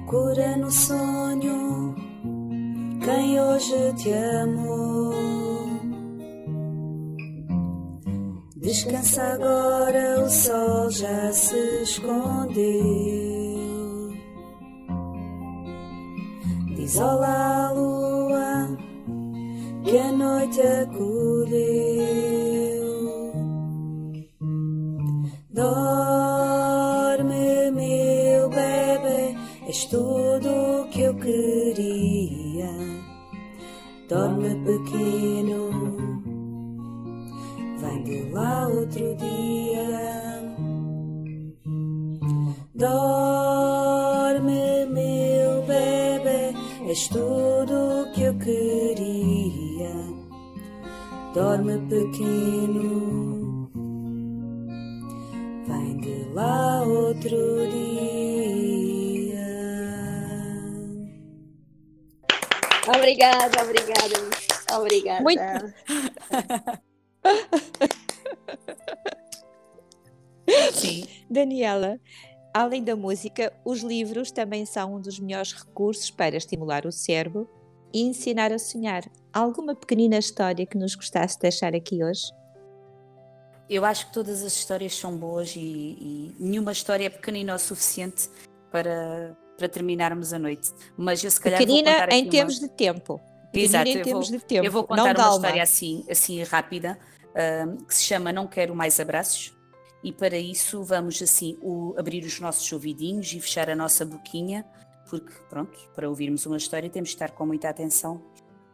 Procura no sonho quem hoje te amou. Descansa agora, o sol já se escondeu. Diz olá, lua que a noite acolheu. És tudo o que eu queria. Dorme, pequeno, vem de lá outro dia. Dorme, meu bebê, és tudo o que eu queria dorme pequeno, vem de lá outro dia. Obrigada, obrigada, obrigada. Muito. Sim. Daniela, além da música, os livros também são um dos melhores recursos para estimular o cérebro e ensinar a sonhar. Alguma pequenina história que nos gostasse de deixar aqui hoje? Eu acho que todas as histórias são boas e, e nenhuma história é pequenina o suficiente para, para terminarmos a noite. Mas eu se calhar pequenina vou contar em termos uma... de tempo. Exato, em termos vou, de tempo. Eu vou contar uma história assim, assim rápida uh, que se chama Não Quero Mais Abraços. E para isso vamos assim o, abrir os nossos ouvidinhos e fechar a nossa boquinha porque, pronto, para ouvirmos uma história temos de estar com muita atenção.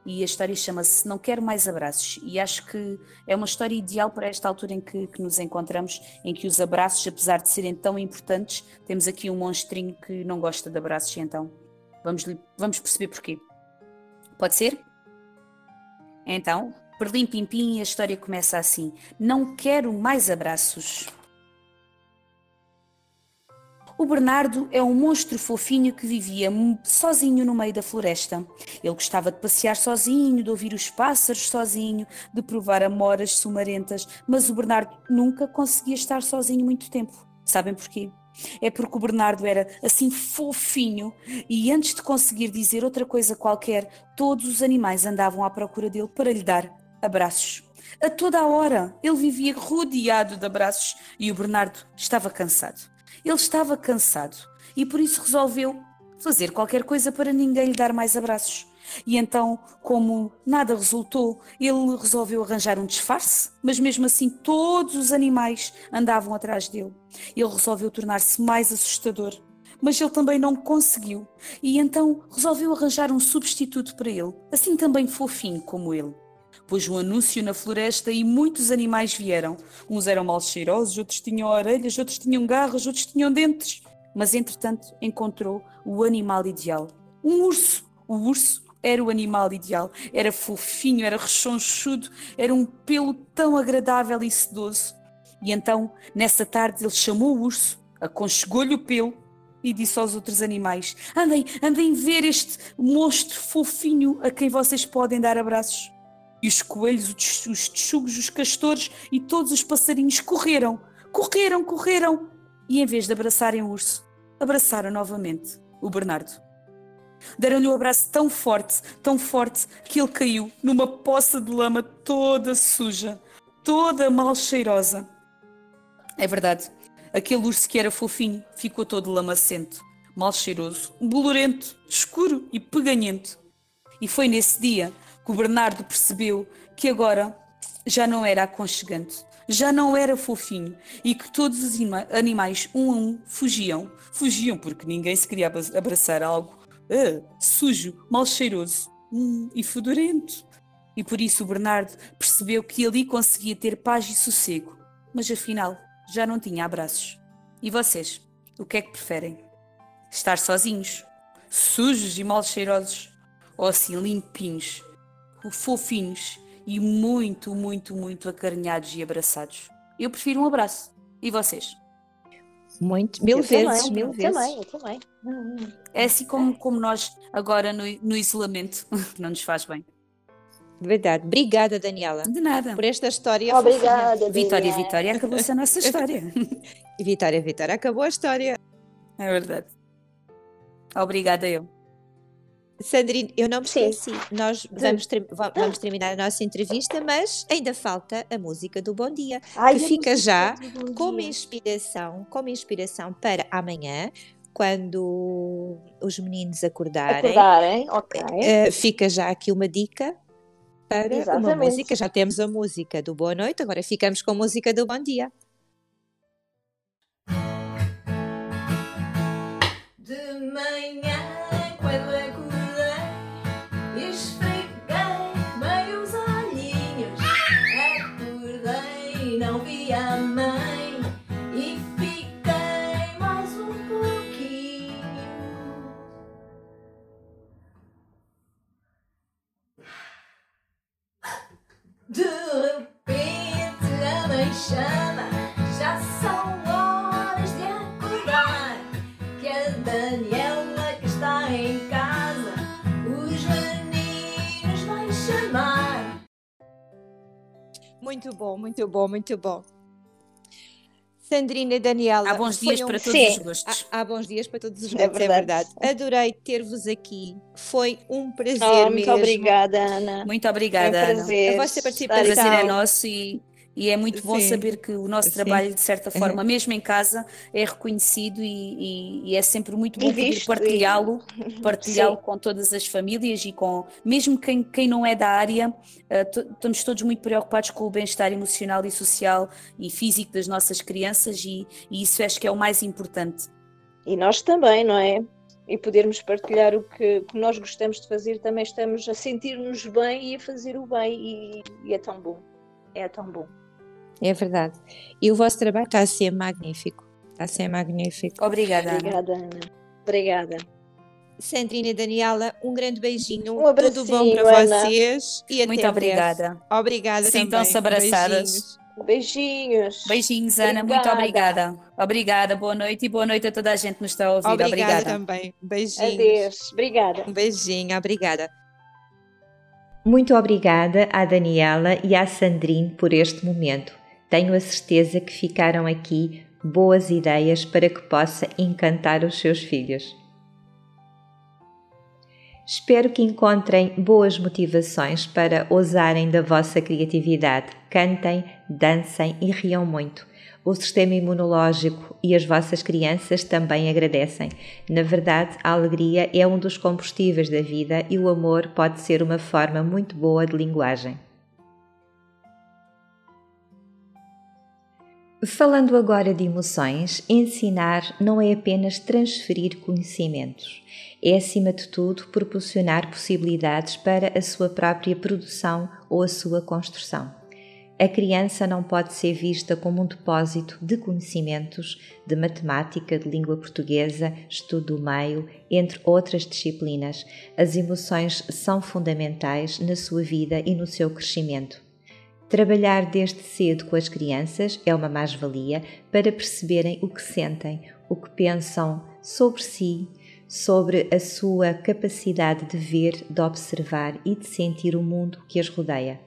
E a história chama-se Não Quero Mais Abraços. E acho que é uma história ideal para esta altura em que, que nos encontramos, em que os abraços, apesar de serem tão importantes, temos aqui um monstrinho que não gosta de abraços, então vamos, vamos perceber porquê. Pode ser? Então, Perlim Pim Pim e a história começa assim: Não quero mais abraços. O Bernardo é um monstro fofinho que vivia sozinho no meio da floresta. Ele gostava de passear sozinho, de ouvir os pássaros sozinho, de provar amoras sumarentas, mas o Bernardo nunca conseguia estar sozinho muito tempo. Sabem porquê? É porque o Bernardo era assim fofinho e antes de conseguir dizer outra coisa qualquer, todos os animais andavam à procura dele para lhe dar abraços. A toda a hora ele vivia rodeado de abraços e o Bernardo estava cansado. Ele estava cansado e por isso resolveu fazer qualquer coisa para ninguém lhe dar mais abraços. E então, como nada resultou, ele resolveu arranjar um disfarce, mas mesmo assim todos os animais andavam atrás dele. Ele resolveu tornar-se mais assustador, mas ele também não conseguiu. E então resolveu arranjar um substituto para ele, assim também fofinho como ele pôs um anúncio na floresta e muitos animais vieram. Uns eram mal cheirosos, outros tinham orelhas, outros tinham garras, outros tinham dentes. Mas entretanto encontrou o animal ideal. Um urso. O urso era o animal ideal. Era fofinho, era rechonchudo, era um pelo tão agradável e sedoso. E então, nessa tarde, ele chamou o urso, aconchegou-lhe o pelo e disse aos outros animais: Andem, andem ver este monstro fofinho a quem vocês podem dar abraços. E os coelhos, os texugos, os castores e todos os passarinhos correram, correram, correram. E em vez de abraçarem o urso, abraçaram novamente o Bernardo. Deram-lhe um abraço tão forte, tão forte, que ele caiu numa poça de lama toda suja, toda mal cheirosa. É verdade, Aquele urso que era fofinho ficou todo lamacento, mal cheiroso, bolorento, escuro e peganhento. E foi nesse dia que o Bernardo percebeu que agora já não era aconchegante, já não era fofinho e que todos os animais, um a um, fugiam. Fugiam porque ninguém se queria abraçar algo uh, sujo, mal cheiroso hum, e fedorento. E por isso o Bernardo percebeu que ali conseguia ter paz e sossego, mas afinal já não tinha abraços. E vocês, o que é que preferem? Estar sozinhos, sujos e mal cheirosos, ou assim limpinhos, fofinhos e muito, muito, muito acarinhados e abraçados? Eu prefiro um abraço. E vocês? Muito, mil eu vezes, também, mil eu vezes. Também, eu também. É assim como, como nós agora no, no isolamento, que não nos faz bem. Verdade. Obrigada, Daniela. De nada. Por esta história. Obrigada, Vitória, Daniela. Vitória, acabou-se a nossa história. Vitória, Vitória, acabou a história. É verdade. Obrigada eu. Sandrine, eu não me Sim. esqueci. Nós vamos, ter- va- vamos terminar a nossa entrevista, mas ainda falta a música do Bom Dia, Ai, que fica já como inspiração, como inspiração para amanhã, quando os meninos acordarem. Acordarem, ok. Eh, fica já aqui uma dica para uma Exatamente. música. Já temos a música do Boa Noite, agora ficamos com a música do Bom Dia. De manhã, Muito bom, muito bom, muito bom. Sandrina e Daniela. Há bons dias um- para todos Sim. os gostos. Há, há bons dias para todos os É gostos, é verdade. verdade. Adorei ter-vos aqui. Foi um prazer Oh, muito mesmo. obrigada, Ana. Muito Foi um obrigada, Ana. prazer. A vossa O participação. prazer é nosso e, e é muito bom Sim. saber que o nosso Sim. trabalho, de certa forma, mesmo em casa, é reconhecido e, e- e é sempre muito bom poder partilhá-lo, partilhá-lo com todas as famílias e com, mesmo quem, quem não é da área, eh, to- estamos todos muito preocupados com o bem-estar emocional e social e físico das nossas crianças e, e isso acho que é o mais importante. E nós também, não é? E podermos partilhar o que, que nós gostamos de fazer, também estamos a sentir-nos bem e a fazer o bem, e, e é tão bom. É tão bom. É verdade. E o vosso trabalho está a ser magnífico. Está a ser magnífico. Obrigada, Ana. Obrigada, Ana. Obrigada. Sandrina e Daniela, um grande beijinho. Um Tudo bom para Ana. vocês. E até Muito breve. obrigada. Obrigada Sintam-se também. abraçadas. Beijinhos. Beijinhos. Beijinhos, Ana. Muito Obrigada. obrigada. Obrigada. Boa noite e boa noite a toda a gente que nos está a ouvir. Obrigada, Obrigada. também. Beijinhos. Adeus. Obrigada. Um beijinho. Obrigada. Muito obrigada à Daniela e à Sandrine por este momento. Tenho a certeza que ficaram aqui boas ideias para que possa encantar os seus filhos. Espero que encontrem boas motivações para ousarem da vossa criatividade. Cantem, dancem e riam muito. O sistema imunológico e as vossas crianças também agradecem. Na verdade, a alegria é um dos combustíveis da vida e o amor pode ser uma forma muito boa de linguagem. Falando agora de emoções, ensinar não é apenas transferir conhecimentos, é acima de tudo proporcionar possibilidades para a sua própria produção ou a sua construção. A criança não pode ser vista como um depósito de conhecimentos de matemática, de língua portuguesa, estudo do meio, entre outras disciplinas. As emoções são fundamentais na sua vida e no seu crescimento. Trabalhar desde cedo com as crianças é uma mais-valia para perceberem o que sentem, o que pensam sobre si, sobre a sua capacidade de ver, de observar e de sentir o mundo que as rodeia.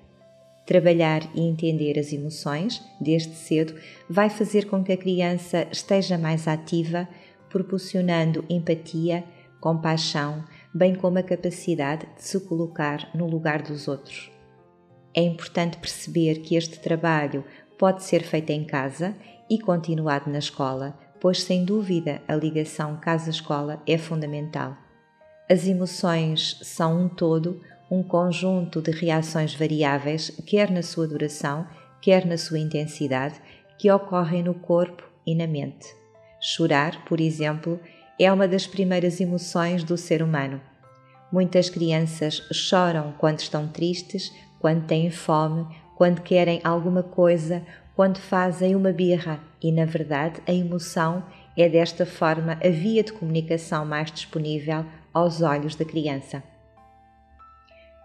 Trabalhar e entender as emoções desde cedo vai fazer com que a criança esteja mais ativa, proporcionando empatia, compaixão, bem como a capacidade de se colocar no lugar dos outros. É importante perceber que este trabalho pode ser feito em casa e continuado na escola, pois sem dúvida a ligação casa-escola é fundamental. As emoções são um todo, um conjunto de reações variáveis, quer na sua duração, quer na sua intensidade, que ocorrem no corpo e na mente. Chorar, por exemplo, é uma das primeiras emoções do ser humano. Muitas crianças choram quando estão tristes, quando têm fome, quando querem alguma coisa, quando fazem uma birra, e na verdade a emoção é desta forma a via de comunicação mais disponível aos olhos da criança.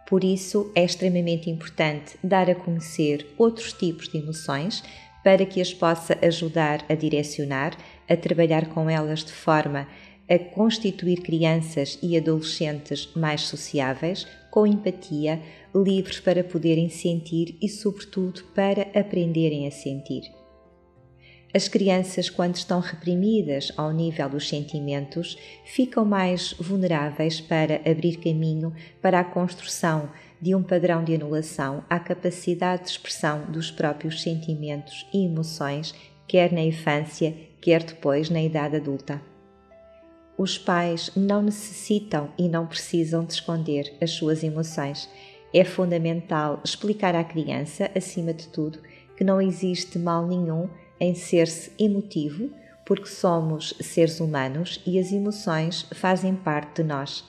Por isso é extremamente importante dar a conhecer outros tipos de emoções para que as possa ajudar a direcionar, a trabalhar com elas de forma a constituir crianças e adolescentes mais sociáveis, com empatia, livres para poderem sentir e, sobretudo, para aprenderem a sentir. As crianças, quando estão reprimidas ao nível dos sentimentos, ficam mais vulneráveis para abrir caminho para a construção de um padrão de anulação à capacidade de expressão dos próprios sentimentos e emoções, quer na infância, quer depois na idade adulta. Os pais não necessitam e não precisam de esconder as suas emoções. É fundamental explicar à criança, acima de tudo, que não existe mal nenhum em ser-se emotivo, porque somos seres humanos e as emoções fazem parte de nós.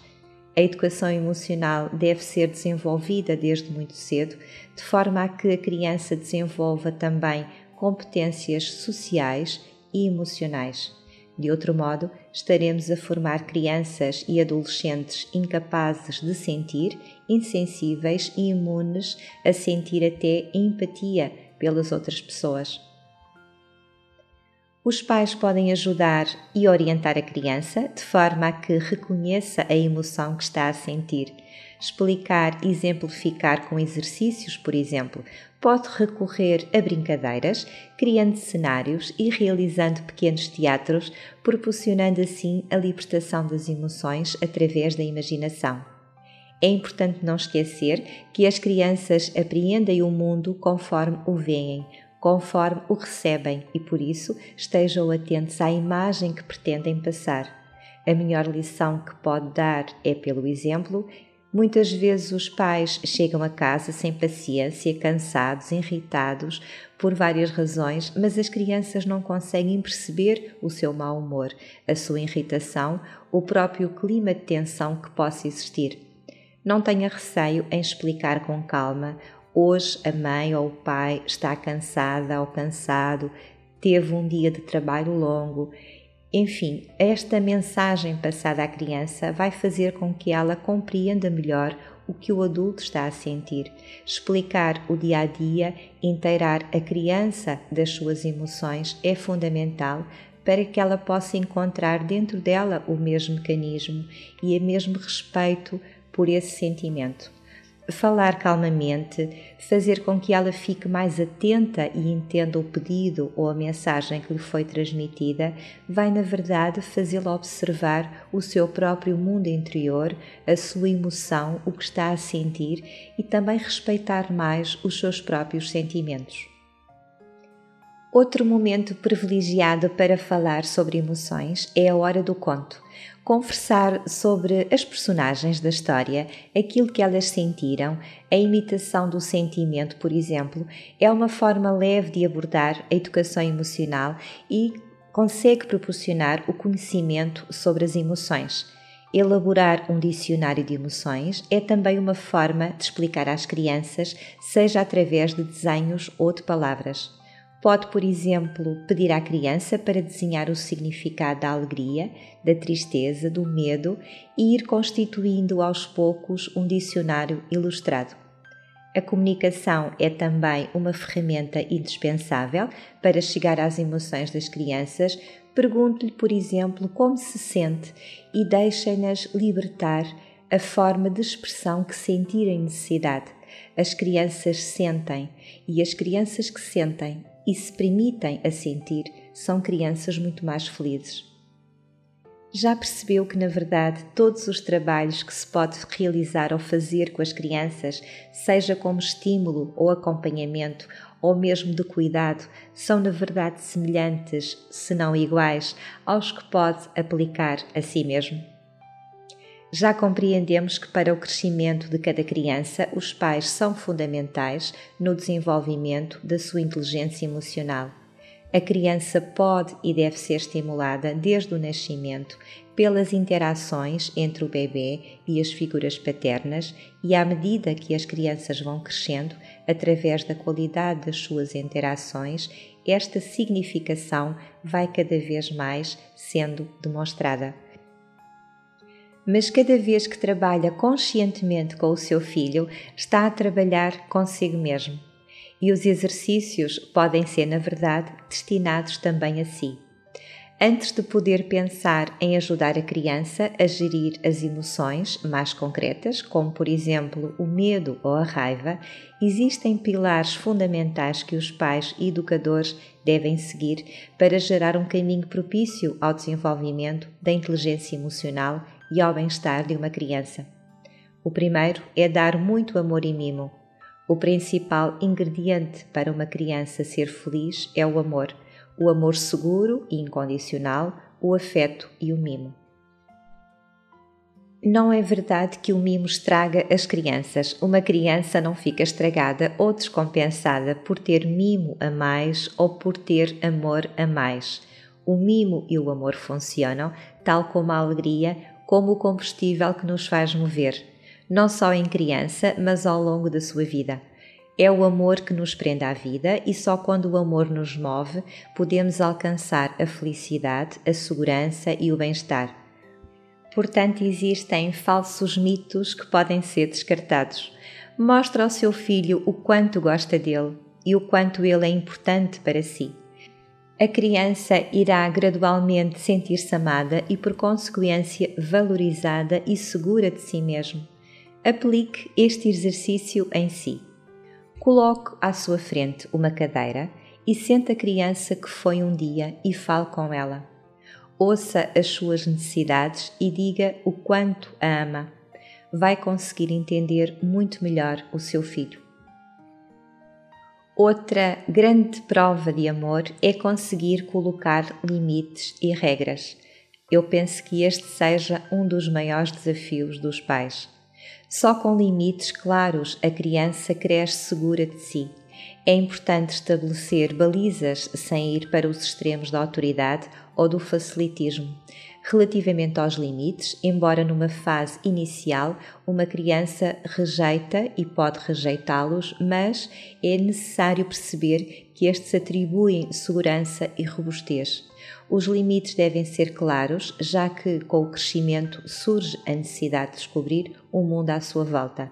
A educação emocional deve ser desenvolvida desde muito cedo, de forma a que a criança desenvolva também competências sociais e emocionais. De outro modo, estaremos a formar crianças e adolescentes incapazes de sentir, insensíveis e imunes a sentir até empatia pelas outras pessoas. Os pais podem ajudar e orientar a criança de forma a que reconheça a emoção que está a sentir. Explicar exemplificar com exercícios, por exemplo, pode recorrer a brincadeiras, criando cenários e realizando pequenos teatros, proporcionando assim a libertação das emoções através da imaginação. É importante não esquecer que as crianças apreendem o mundo conforme o veem, conforme o recebem e por isso estejam atentos à imagem que pretendem passar. A melhor lição que pode dar é pelo exemplo. Muitas vezes os pais chegam a casa sem paciência, cansados, irritados por várias razões, mas as crianças não conseguem perceber o seu mau humor, a sua irritação, o próprio clima de tensão que possa existir. Não tenha receio em explicar com calma Hoje a mãe ou o pai está cansada ou cansado, teve um dia de trabalho longo. Enfim, esta mensagem passada à criança vai fazer com que ela compreenda melhor o que o adulto está a sentir, explicar o dia a dia, inteirar a criança das suas emoções é fundamental para que ela possa encontrar dentro dela o mesmo mecanismo e o mesmo respeito por esse sentimento falar calmamente, fazer com que ela fique mais atenta e entenda o pedido ou a mensagem que lhe foi transmitida, vai na verdade fazê-la observar o seu próprio mundo interior, a sua emoção, o que está a sentir e também respeitar mais os seus próprios sentimentos. Outro momento privilegiado para falar sobre emoções é a hora do conto conversar sobre as personagens da história, aquilo que elas sentiram, a imitação do sentimento, por exemplo, é uma forma leve de abordar a educação emocional e consegue proporcionar o conhecimento sobre as emoções. Elaborar um dicionário de emoções é também uma forma de explicar às crianças, seja através de desenhos ou de palavras. Pode, por exemplo, pedir à criança para desenhar o significado da alegria, da tristeza, do medo e ir constituindo aos poucos um dicionário ilustrado. A comunicação é também uma ferramenta indispensável para chegar às emoções das crianças. Pergunte-lhe, por exemplo, como se sente e deixem-nas libertar a forma de expressão que sentirem necessidade. As crianças sentem e as crianças que sentem e se permitem a sentir, são crianças muito mais felizes. Já percebeu que, na verdade, todos os trabalhos que se pode realizar ou fazer com as crianças, seja como estímulo ou acompanhamento, ou mesmo de cuidado são na verdade semelhantes, se não iguais, aos que pode aplicar a si mesmo? Já compreendemos que para o crescimento de cada criança os pais são fundamentais no desenvolvimento da sua inteligência emocional. A criança pode e deve ser estimulada desde o nascimento pelas interações entre o bebê e as figuras paternas e à medida que as crianças vão crescendo, através da qualidade das suas interações, esta significação vai cada vez mais sendo demonstrada. Mas cada vez que trabalha conscientemente com o seu filho, está a trabalhar consigo mesmo. E os exercícios podem ser, na verdade, destinados também a si antes de poder pensar em ajudar a criança a gerir as emoções mais concretas, como por exemplo o medo ou a raiva, existem pilares fundamentais que os pais e educadores devem seguir para gerar um caminho propício ao desenvolvimento da inteligência emocional e ao bem-estar de uma criança. O primeiro é dar muito amor e mimo. O principal ingrediente para uma criança ser feliz é o amor o amor seguro e incondicional, o afeto e o mimo. Não é verdade que o mimo estraga as crianças. Uma criança não fica estragada ou descompensada por ter mimo a mais ou por ter amor a mais. O mimo e o amor funcionam, tal como a alegria, como o combustível que nos faz mover, não só em criança, mas ao longo da sua vida. É o amor que nos prende à vida e só quando o amor nos move podemos alcançar a felicidade, a segurança e o bem-estar. Portanto, existem falsos mitos que podem ser descartados. Mostre ao seu filho o quanto gosta dele e o quanto ele é importante para si. A criança irá gradualmente sentir-se amada e, por consequência, valorizada e segura de si mesmo. Aplique este exercício em si. Coloque à sua frente uma cadeira e sente a criança que foi um dia e fale com ela. Ouça as suas necessidades e diga o quanto a ama. Vai conseguir entender muito melhor o seu filho. Outra grande prova de amor é conseguir colocar limites e regras. Eu penso que este seja um dos maiores desafios dos pais. Só com limites claros a criança cresce segura de si. É importante estabelecer balizas sem ir para os extremos da autoridade ou do facilitismo. Relativamente aos limites, embora numa fase inicial uma criança rejeita e pode rejeitá-los, mas é necessário perceber que estes atribuem segurança e robustez. Os limites devem ser claros, já que com o crescimento surge a necessidade de descobrir o mundo à sua volta.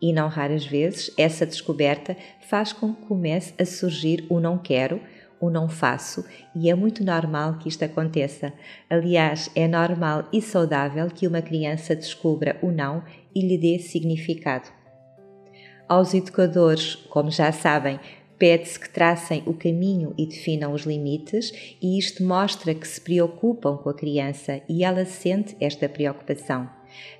E não raras vezes essa descoberta faz com que comece a surgir o não quero, o não faço, e é muito normal que isto aconteça. Aliás, é normal e saudável que uma criança descubra o não e lhe dê significado. Aos educadores, como já sabem, Pede-se que tracem o caminho e definam os limites, e isto mostra que se preocupam com a criança e ela sente esta preocupação.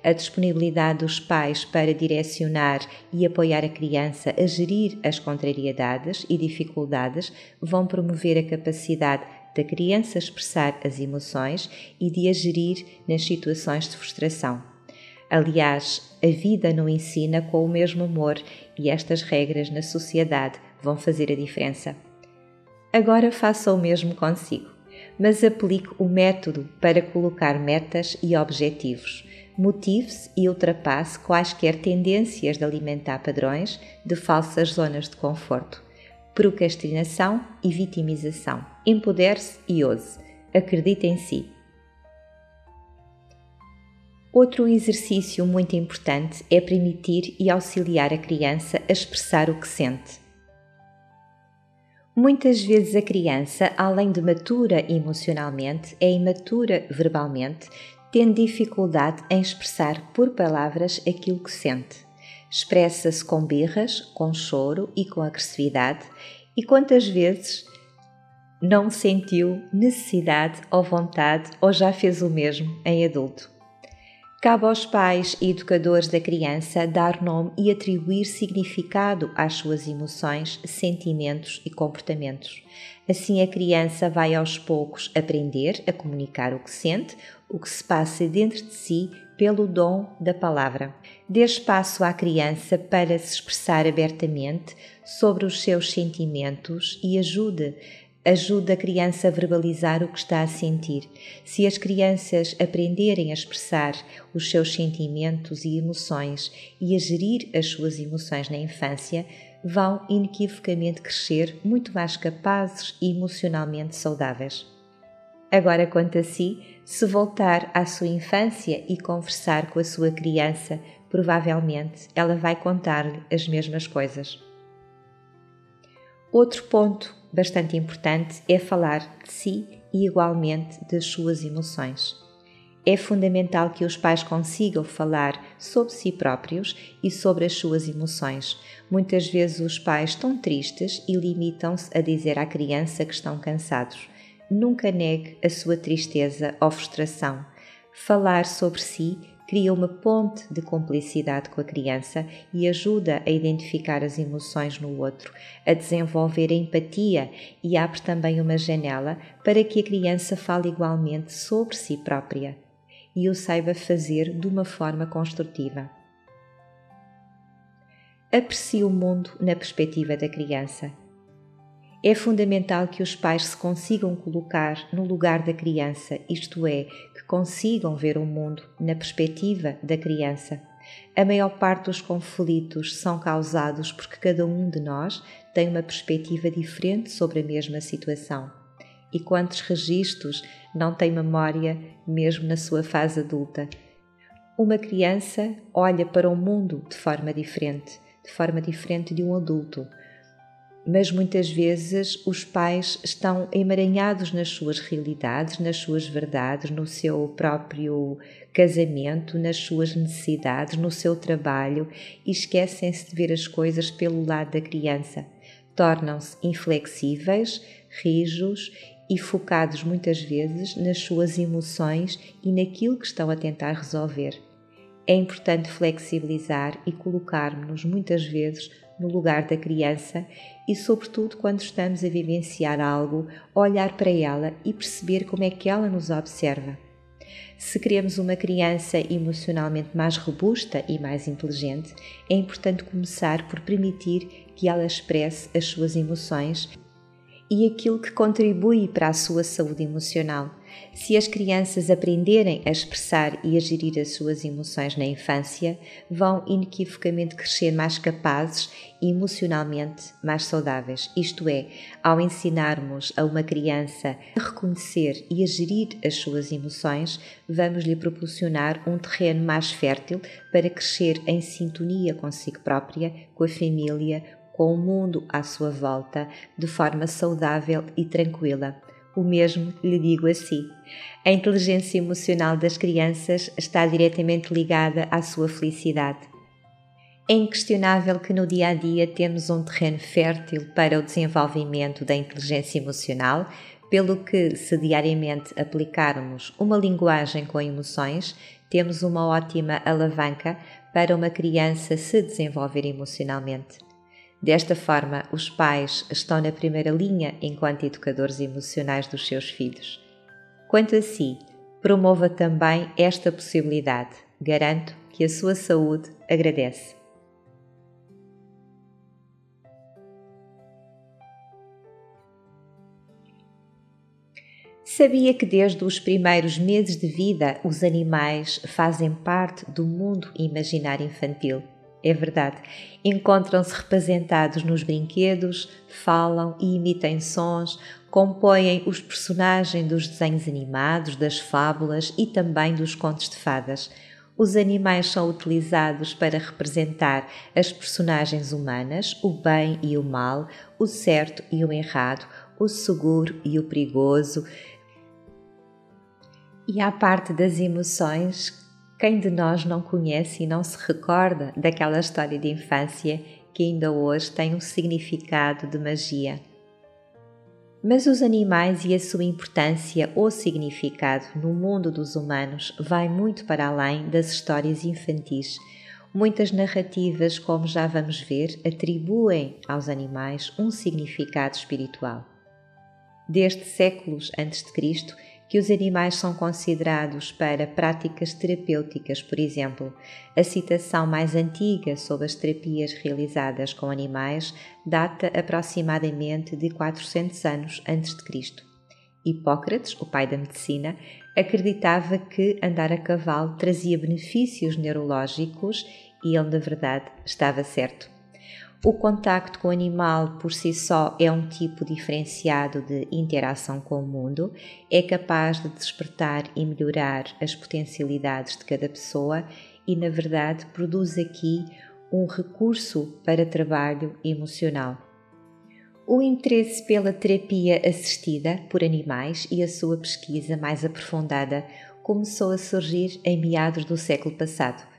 A disponibilidade dos pais para direcionar e apoiar a criança a gerir as contrariedades e dificuldades vão promover a capacidade da criança expressar as emoções e de a gerir nas situações de frustração. Aliás, a vida não ensina com o mesmo amor e estas regras na sociedade vão fazer a diferença. Agora faça o mesmo consigo, mas aplique o método para colocar metas e objetivos. Motive-se e ultrapasse quaisquer tendências de alimentar padrões de falsas zonas de conforto, procrastinação e vitimização. Empodere-se e ouse. Acredite em si. Outro exercício muito importante é permitir e auxiliar a criança a expressar o que sente. Muitas vezes a criança, além de matura emocionalmente, é imatura verbalmente, tendo dificuldade em expressar por palavras aquilo que sente. Expressa-se com birras, com choro e com agressividade, e quantas vezes não sentiu necessidade ou vontade ou já fez o mesmo em adulto? Cabe aos pais e educadores da criança dar nome e atribuir significado às suas emoções, sentimentos e comportamentos. Assim, a criança vai aos poucos aprender a comunicar o que sente, o que se passa dentro de si pelo dom da palavra. Dê espaço à criança para se expressar abertamente sobre os seus sentimentos e ajude ajuda a criança a verbalizar o que está a sentir. Se as crianças aprenderem a expressar os seus sentimentos e emoções e a gerir as suas emoções na infância, vão inequivocamente crescer muito mais capazes e emocionalmente saudáveis. Agora, quanto a si, se voltar à sua infância e conversar com a sua criança, provavelmente ela vai contar-lhe as mesmas coisas. Outro ponto bastante importante é falar de si e igualmente das suas emoções. É fundamental que os pais consigam falar sobre si próprios e sobre as suas emoções. Muitas vezes os pais estão tristes e limitam-se a dizer à criança que estão cansados. Nunca negue a sua tristeza ou frustração. Falar sobre si cria uma ponte de cumplicidade com a criança e ajuda a identificar as emoções no outro, a desenvolver a empatia e abre também uma janela para que a criança fale igualmente sobre si própria e o saiba fazer de uma forma construtiva. Aprecie o mundo na perspectiva da criança é fundamental que os pais se consigam colocar no lugar da criança, isto é, que consigam ver o mundo na perspectiva da criança. A maior parte dos conflitos são causados porque cada um de nós tem uma perspectiva diferente sobre a mesma situação. E quantos registros não têm memória mesmo na sua fase adulta? Uma criança olha para o mundo de forma diferente, de forma diferente de um adulto mas muitas vezes os pais estão emaranhados nas suas realidades, nas suas verdades, no seu próprio casamento, nas suas necessidades, no seu trabalho e esquecem-se de ver as coisas pelo lado da criança. Tornam-se inflexíveis, rijos e focados muitas vezes nas suas emoções e naquilo que estão a tentar resolver. É importante flexibilizar e colocar-nos muitas vezes no lugar da criança e, sobretudo, quando estamos a vivenciar algo, olhar para ela e perceber como é que ela nos observa. Se queremos uma criança emocionalmente mais robusta e mais inteligente, é importante começar por permitir que ela expresse as suas emoções e aquilo que contribui para a sua saúde emocional se as crianças aprenderem a expressar e a gerir as suas emoções na infância, vão inequivocamente crescer mais capazes e emocionalmente mais saudáveis. Isto é, ao ensinarmos a uma criança a reconhecer e a gerir as suas emoções, vamos lhe proporcionar um terreno mais fértil para crescer em sintonia consigo própria, com a família, com o mundo à sua volta, de forma saudável e tranquila. O mesmo lhe digo a si. A inteligência emocional das crianças está diretamente ligada à sua felicidade. É inquestionável que no dia a dia temos um terreno fértil para o desenvolvimento da inteligência emocional, pelo que, se diariamente aplicarmos uma linguagem com emoções, temos uma ótima alavanca para uma criança se desenvolver emocionalmente. Desta forma, os pais estão na primeira linha enquanto educadores emocionais dos seus filhos. Quanto a si, promova também esta possibilidade. Garanto que a sua saúde agradece. Sabia que desde os primeiros meses de vida os animais fazem parte do mundo imaginário infantil? É verdade. Encontram-se representados nos brinquedos, falam e imitem sons, compõem os personagens dos desenhos animados, das fábulas e também dos contos de fadas. Os animais são utilizados para representar as personagens humanas, o bem e o mal, o certo e o errado, o seguro e o perigoso. E à parte das emoções, quem de nós não conhece e não se recorda daquela história de infância que ainda hoje tem um significado de magia? Mas os animais e a sua importância ou significado no mundo dos humanos vai muito para além das histórias infantis. Muitas narrativas, como já vamos ver, atribuem aos animais um significado espiritual. Desde séculos antes de Cristo, que os animais são considerados para práticas terapêuticas, por exemplo. A citação mais antiga sobre as terapias realizadas com animais data aproximadamente de 400 anos antes de Cristo. Hipócrates, o pai da medicina, acreditava que andar a cavalo trazia benefícios neurológicos e ele, na verdade, estava certo. O contacto com o animal por si só é um tipo diferenciado de interação com o mundo, é capaz de despertar e melhorar as potencialidades de cada pessoa e, na verdade, produz aqui um recurso para trabalho emocional. O interesse pela terapia assistida por animais e a sua pesquisa mais aprofundada começou a surgir em meados do século passado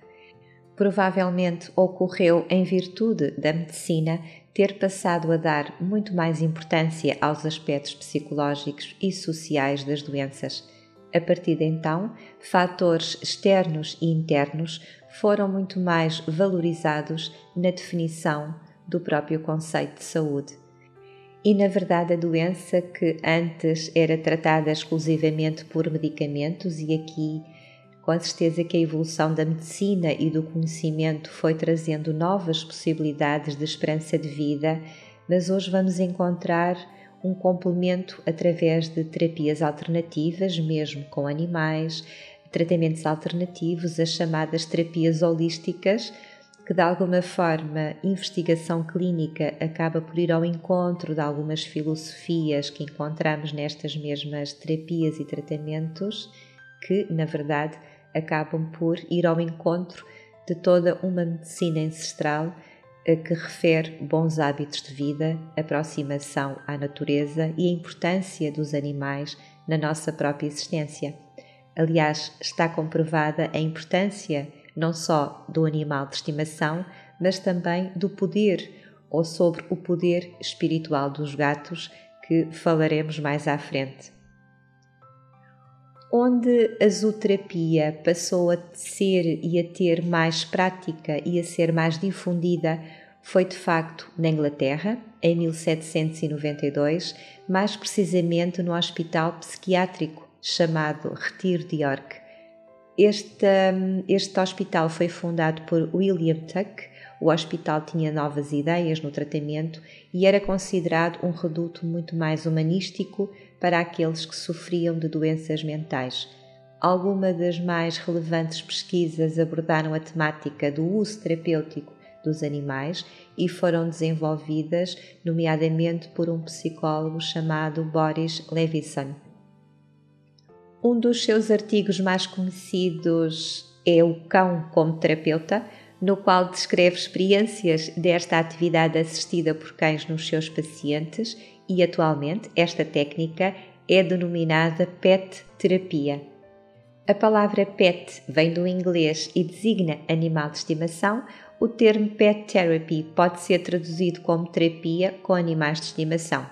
provavelmente ocorreu em virtude da medicina ter passado a dar muito mais importância aos aspectos psicológicos e sociais das doenças. A partir de então, fatores externos e internos foram muito mais valorizados na definição do próprio conceito de saúde. E na verdade, a doença que antes era tratada exclusivamente por medicamentos, e aqui com certeza que a evolução da medicina e do conhecimento foi trazendo novas possibilidades de esperança de vida, mas hoje vamos encontrar um complemento através de terapias alternativas, mesmo com animais, tratamentos alternativos, as chamadas terapias holísticas, que de alguma forma investigação clínica acaba por ir ao encontro de algumas filosofias que encontramos nestas mesmas terapias e tratamentos, que na verdade acabam por ir ao encontro de toda uma medicina ancestral eh, que refere bons hábitos de vida, aproximação à natureza e a importância dos animais na nossa própria existência. Aliás, está comprovada a importância não só do animal de estimação, mas também do poder ou sobre o poder espiritual dos gatos, que falaremos mais à frente onde a zooterapia passou a ser e a ter mais prática e a ser mais difundida foi de facto na Inglaterra, em 1792, mais precisamente no hospital psiquiátrico chamado Retiro de York. Este, este hospital foi fundado por William Tuck. O hospital tinha novas ideias no tratamento e era considerado um reduto muito mais humanístico para aqueles que sofriam de doenças mentais. Algumas das mais relevantes pesquisas abordaram a temática do uso terapêutico dos animais e foram desenvolvidas, nomeadamente por um psicólogo chamado Boris Levison. Um dos seus artigos mais conhecidos é O Cão como Terapeuta, no qual descreve experiências desta atividade assistida por cães nos seus pacientes e atualmente esta técnica é denominada PET terapia. A palavra pet vem do inglês e designa animal de estimação. O termo pet therapy pode ser traduzido como terapia com animais de estimação.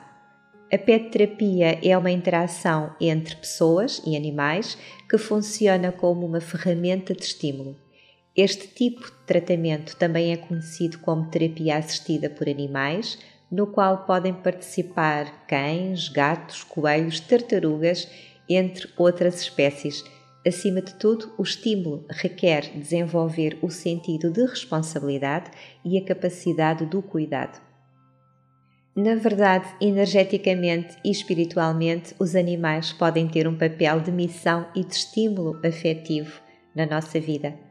A pet terapia é uma interação entre pessoas e animais que funciona como uma ferramenta de estímulo. Este tipo de tratamento também é conhecido como terapia assistida por animais, no qual podem participar cães, gatos, coelhos, tartarugas, entre outras espécies. Acima de tudo, o estímulo requer desenvolver o sentido de responsabilidade e a capacidade do cuidado. Na verdade, energeticamente e espiritualmente, os animais podem ter um papel de missão e de estímulo afetivo na nossa vida.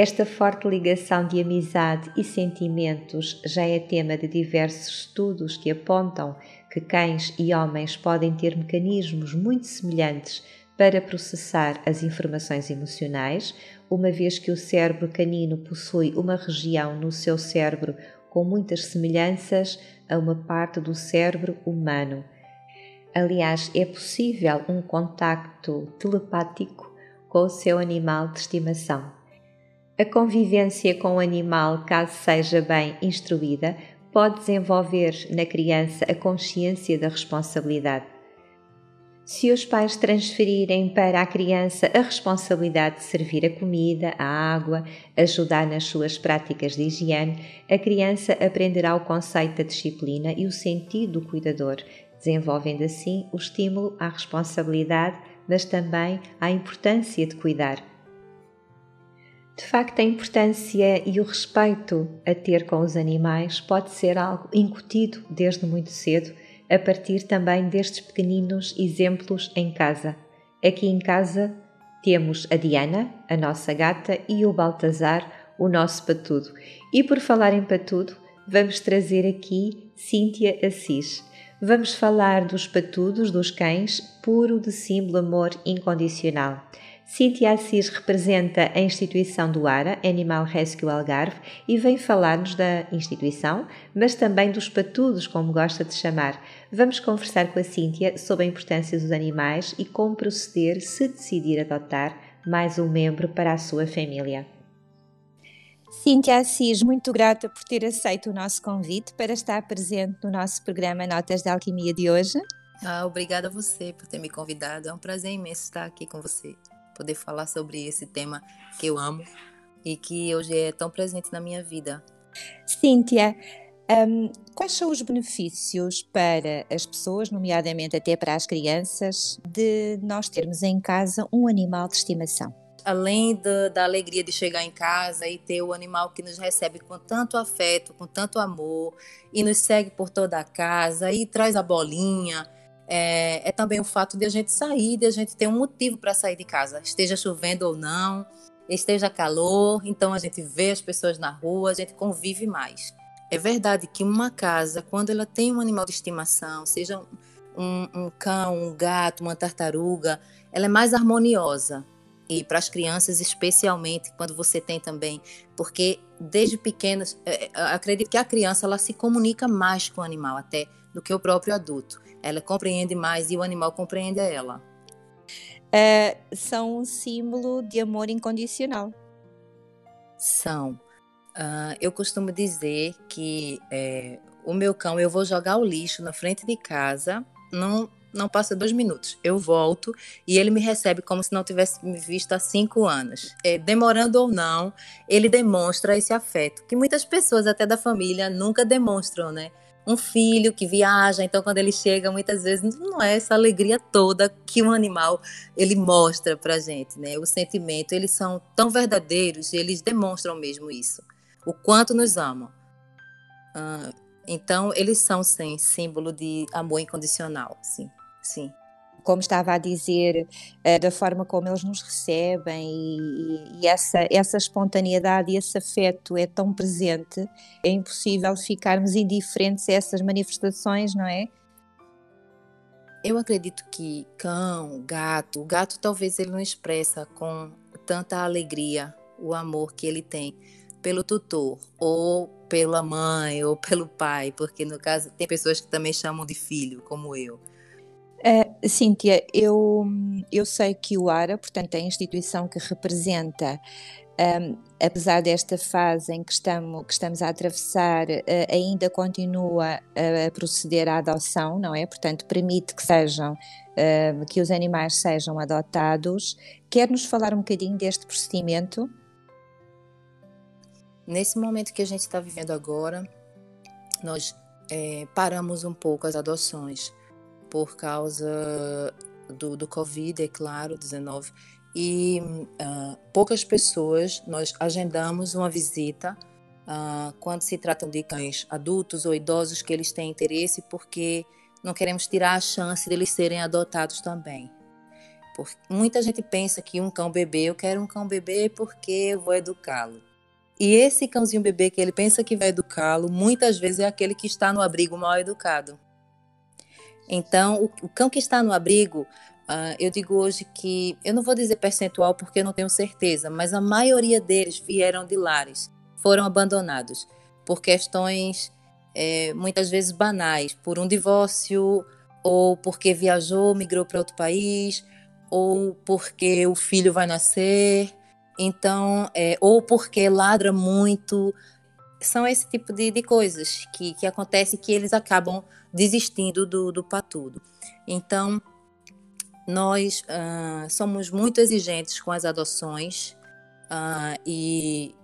Esta forte ligação de amizade e sentimentos já é tema de diversos estudos que apontam que cães e homens podem ter mecanismos muito semelhantes para processar as informações emocionais, uma vez que o cérebro canino possui uma região no seu cérebro com muitas semelhanças a uma parte do cérebro humano. Aliás, é possível um contacto telepático com o seu animal de estimação. A convivência com o animal, caso seja bem instruída, pode desenvolver na criança a consciência da responsabilidade. Se os pais transferirem para a criança a responsabilidade de servir a comida, a água, ajudar nas suas práticas de higiene, a criança aprenderá o conceito da disciplina e o sentido do cuidador, desenvolvendo assim o estímulo à responsabilidade, mas também à importância de cuidar. De facto, a importância e o respeito a ter com os animais pode ser algo incutido desde muito cedo a partir também destes pequeninos exemplos em casa. Aqui em casa temos a Diana, a nossa gata, e o Baltazar, o nosso patudo. E por falar em patudo, vamos trazer aqui Cíntia Assis. Vamos falar dos patudos, dos cães, puro de símbolo amor incondicional. Cíntia Assis representa a instituição do ARA, Animal Rescue Algarve, e vem falar-nos da instituição, mas também dos patudos, como gosta de chamar. Vamos conversar com a Cíntia sobre a importância dos animais e como proceder se decidir adotar mais um membro para a sua família. Cíntia Assis, muito grata por ter aceito o nosso convite para estar presente no nosso programa Notas de Alquimia de hoje. Ah, obrigada a você por ter me convidado. É um prazer imenso estar aqui com você poder falar sobre esse tema que eu amo e que hoje é tão presente na minha vida. Cíntia, um, quais são os benefícios para as pessoas, nomeadamente até para as crianças, de nós termos em casa um animal de estimação? Além de, da alegria de chegar em casa e ter o animal que nos recebe com tanto afeto, com tanto amor, e nos segue por toda a casa, e traz a bolinha, é, é também o fato de a gente sair, de a gente ter um motivo para sair de casa, esteja chovendo ou não, esteja calor, então a gente vê as pessoas na rua, a gente convive mais. É verdade que uma casa, quando ela tem um animal de estimação, seja um, um cão, um gato, uma tartaruga, ela é mais harmoniosa. E para as crianças, especialmente, quando você tem também, porque desde pequenas, é, é, acredito que a criança ela se comunica mais com o animal até do que o próprio adulto. Ela compreende mais e o animal compreende ela. Uh, são um símbolo de amor incondicional. São. Uh, eu costumo dizer que é, o meu cão, eu vou jogar o lixo na frente de casa, não, não passa dois minutos. Eu volto e ele me recebe como se não tivesse me visto há cinco anos. É, demorando ou não, ele demonstra esse afeto, que muitas pessoas, até da família, nunca demonstram, né? Um filho que viaja, então quando ele chega, muitas vezes não é essa alegria toda que um animal ele mostra pra gente, né? O sentimento, eles são tão verdadeiros, eles demonstram mesmo isso o quanto nos amam. Uh, então, eles são, sim, símbolo de amor incondicional, sim, sim. Como estava a dizer, uh, da forma como eles nos recebem e, e, essa, essa espontaneidade e esse afeto é tão presente, é impossível ficarmos indiferentes a essas manifestações, não é? Eu acredito que cão, gato, o gato talvez ele não expressa com tanta alegria o amor que ele tem pelo tutor, ou pela mãe, ou pelo pai, porque no caso tem pessoas que também chamam de filho, como eu. Uh, Cíntia, eu, eu sei que o ARA, portanto, é a instituição que representa, um, apesar desta fase em que estamos, que estamos a atravessar, uh, ainda continua a proceder à adoção, não é? Portanto, permite que sejam, uh, que os animais sejam adotados. Quer nos falar um bocadinho deste procedimento? Nesse momento que a gente está vivendo agora, nós é, paramos um pouco as adoções por causa do, do Covid, é claro, 19, e uh, poucas pessoas, nós agendamos uma visita uh, quando se tratam de cães adultos ou idosos que eles têm interesse, porque não queremos tirar a chance de eles serem adotados também. Porque muita gente pensa que um cão bebê, eu quero um cão bebê porque eu vou educá-lo. E esse cãozinho bebê que ele pensa que vai educá-lo, muitas vezes é aquele que está no abrigo mal educado. Então, o, o cão que está no abrigo, uh, eu digo hoje que, eu não vou dizer percentual porque eu não tenho certeza, mas a maioria deles vieram de lares, foram abandonados por questões é, muitas vezes banais, por um divórcio, ou porque viajou, migrou para outro país, ou porque o filho vai nascer, então, é, ou porque ladra muito, são esse tipo de, de coisas que, que acontece que eles acabam desistindo do, do patudo. Então, nós uh, somos muito exigentes com as adoções uh, e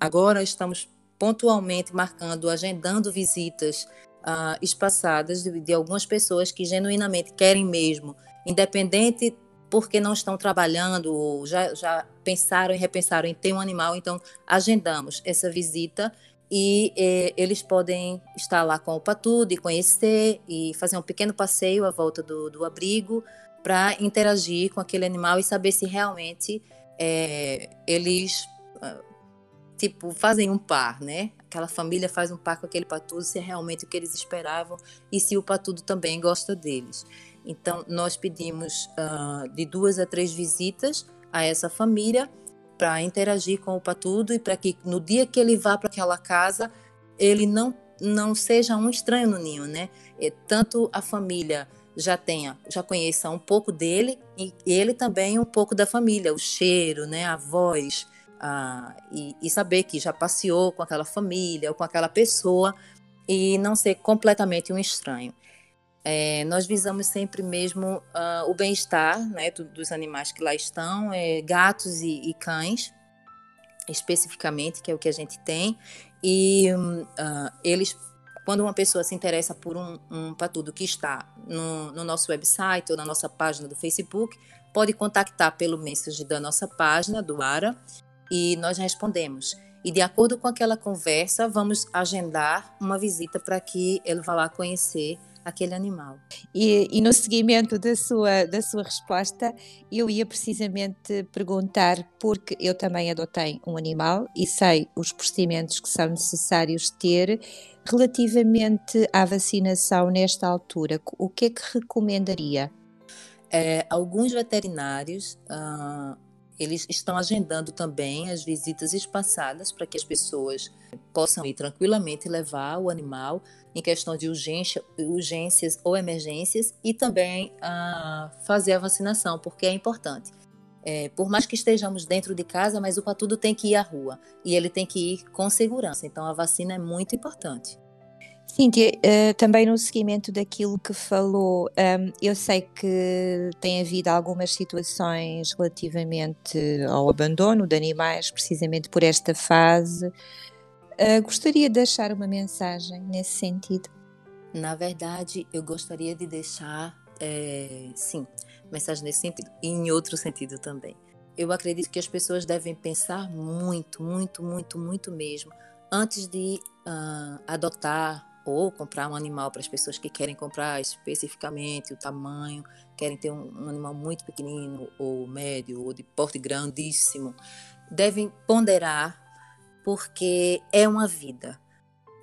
agora estamos pontualmente marcando, agendando visitas uh, espaçadas de, de algumas pessoas que genuinamente querem mesmo, independente porque não estão trabalhando ou já, já pensaram e repensaram em ter um animal, então agendamos essa visita e eh, eles podem estar lá com o patudo e conhecer e fazer um pequeno passeio à volta do, do abrigo para interagir com aquele animal e saber se realmente eh, eles ah, tipo fazem um par, né? Aquela família faz um par com aquele patudo, se é realmente o que eles esperavam e se o patudo também gosta deles. Então nós pedimos uh, de duas a três visitas a essa família para interagir com o patudo e para que no dia que ele vá para aquela casa ele não não seja um estranho no ninho, né? E tanto a família já tenha, já conheça um pouco dele e ele também um pouco da família, o cheiro, né, a voz, a, e, e saber que já passeou com aquela família ou com aquela pessoa e não ser completamente um estranho. É, nós visamos sempre mesmo uh, o bem-estar né, do, dos animais que lá estão, é, gatos e, e, cães, especificamente, que é o que a gente tem. E uh, eles, quando uma pessoa se interessa por um, um patudo que está no, no, nosso website ou na nossa página do Facebook, pode contactar pelo message da nossa página, do ARA, e nós respondemos. E de acordo com aquela conversa, vamos agendar uma visita para que ele vá lá conhecer aquele animal. E, e, no seguimento da sua, da sua resposta, eu ia precisamente perguntar, porque eu também adotei um animal e sei os procedimentos que são necessários ter, relativamente à vacinação nesta altura, o que é que recomendaria? É, alguns veterinários. Uh, eles estão agendando também as visitas espaçadas para que as pessoas possam ir tranquilamente levar o animal em questão de urgência, urgências ou emergências e também a fazer a vacinação, porque é importante. É, por mais que estejamos dentro de casa, mas o patudo tem que ir à rua e ele tem que ir com segurança. Então a vacina é muito importante. Cíntia, uh, também no seguimento daquilo que falou, um, eu sei que tem havido algumas situações relativamente ao abandono de animais, precisamente por esta fase. Uh, gostaria de deixar uma mensagem nesse sentido? Na verdade, eu gostaria de deixar, é, sim, mensagem nesse sentido e em outro sentido também. Eu acredito que as pessoas devem pensar muito, muito, muito, muito mesmo antes de uh, adotar ou comprar um animal para as pessoas que querem comprar especificamente o tamanho, querem ter um, um, animal muito pequenino ou médio ou de porte grandíssimo, devem ponderar porque é uma vida.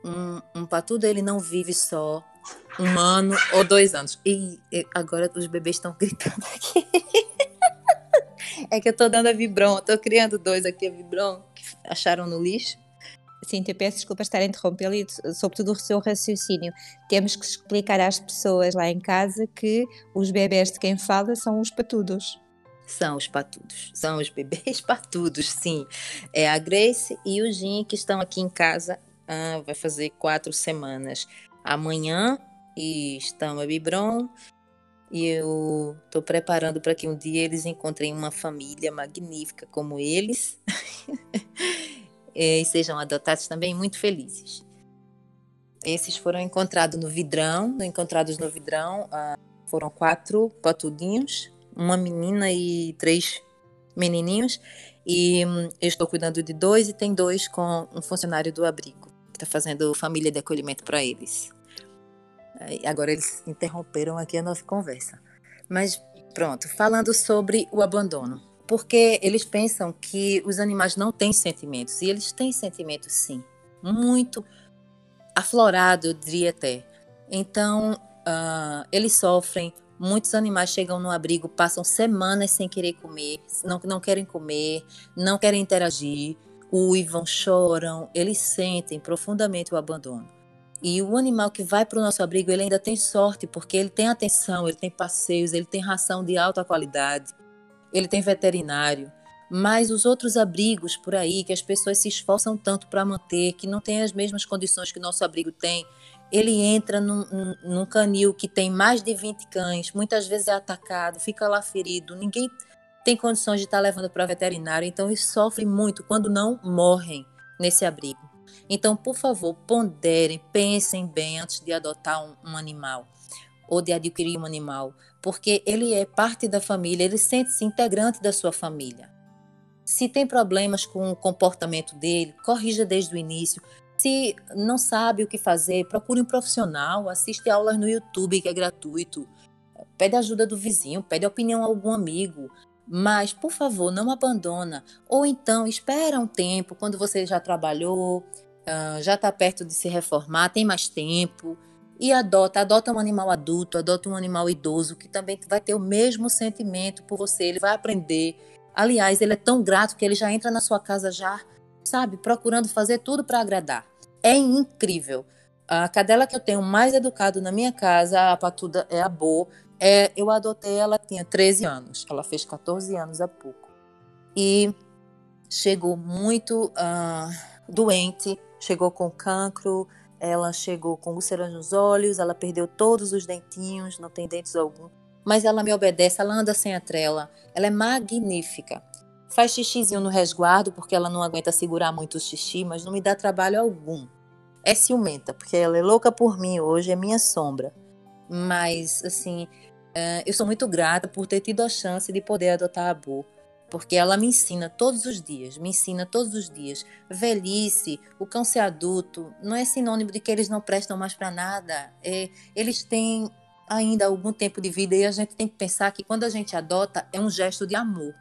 Um, um patudo ele não vive só um ano ou dois anos. E, e agora os bebês estão gritando aqui. é que eu estou dando a Vibron, estou criando dois aqui a Vibron que acharam no lixo. Cíntia, peço desculpa estar a interrompê-lo e, sobretudo, o seu raciocínio. Temos que explicar às pessoas lá em casa que os bebés de quem fala são os patudos. São os patudos, são os bebês patudos, sim. É a Grace e o Jim que estão aqui em casa, ah, vai fazer quatro semanas amanhã, e estão a Bibron, e eu estou preparando para que um dia eles encontrem uma família magnífica como eles. e sejam adotados também muito felizes. Esses foram encontrados no vidrão, encontrados no vidrão uh, foram quatro patudinhos, uma menina e três menininhos, e um, eu estou cuidando de dois e tem dois com um funcionário do abrigo, que está fazendo família de acolhimento para eles. Agora eles interromperam aqui a nossa conversa. Mas pronto, falando sobre o abandono porque eles pensam que os animais não têm sentimentos, e eles têm sentimentos sim, muito aflorado, eu diria até. Então, uh, eles sofrem, muitos animais chegam no abrigo, passam semanas sem querer comer, não, não querem comer, não querem interagir, uivam, choram, eles sentem profundamente o abandono. E o animal que vai para o nosso abrigo, ele ainda tem sorte, porque ele tem atenção, ele tem passeios, ele tem ração de alta qualidade ele tem veterinário. Mas os outros abrigos por aí, que as pessoas se esforçam tanto para manter, que não tem as mesmas condições que o nosso abrigo tem, ele entra num, num, canil que tem mais de 20 cães, muitas vezes é atacado, fica lá ferido, ninguém tem condições de estar tá levando para veterinário, então eles sofrem muito quando não morrem nesse abrigo. Então, por favor, ponderem, pensem bem antes de adotar um, um animal ou de adquirir um animal, porque ele é parte da família, ele sente-se integrante da sua família. Se tem problemas com o comportamento dele, corrija desde o início. Se não sabe o que fazer, procure um profissional, assiste aulas no YouTube que é gratuito. Pede ajuda do vizinho, pede opinião a algum amigo. Mas, por favor, não abandona. Ou então, espera um tempo, quando você já trabalhou, ah, já está perto de se reformar, tem mais tempo, e adota, adota um animal adulto, adota um animal idoso, que também vai ter o mesmo sentimento por você, ele vai aprender. Aliás, ele é tão grato que ele já entra na sua casa já, sabe, procurando fazer tudo para agradar. É incrível. A cadela que eu tenho mais educado na minha casa, a patuda, é a Bo. É, eu adotei ela, tinha 13 anos. Ela fez 14 anos há pouco. E chegou muito uh, doente, chegou com cancro, ela chegou com úlcera nos olhos, ela perdeu todos os dentinhos, não tem dentes algum. Mas ela me obedece, ela anda sem a trela. Ela é magnífica. Faz xixizinho no resguardo, porque ela não aguenta segurar muito o xixi, mas não me dá trabalho algum. É ciumenta, porque ela é louca por mim hoje, é minha sombra. Mas, assim, uh, eu sou muito grata por ter tido a chance de poder adotar a Bo, porque ela me ensina todos os dias, me ensina todos os dias. Velhice, o cão ser adulto, não é sinônimo de que eles não prestam mais para nada. É, eles têm ainda algum tempo de vida e a gente tem que pensar que quando a gente adota é um gesto de amor.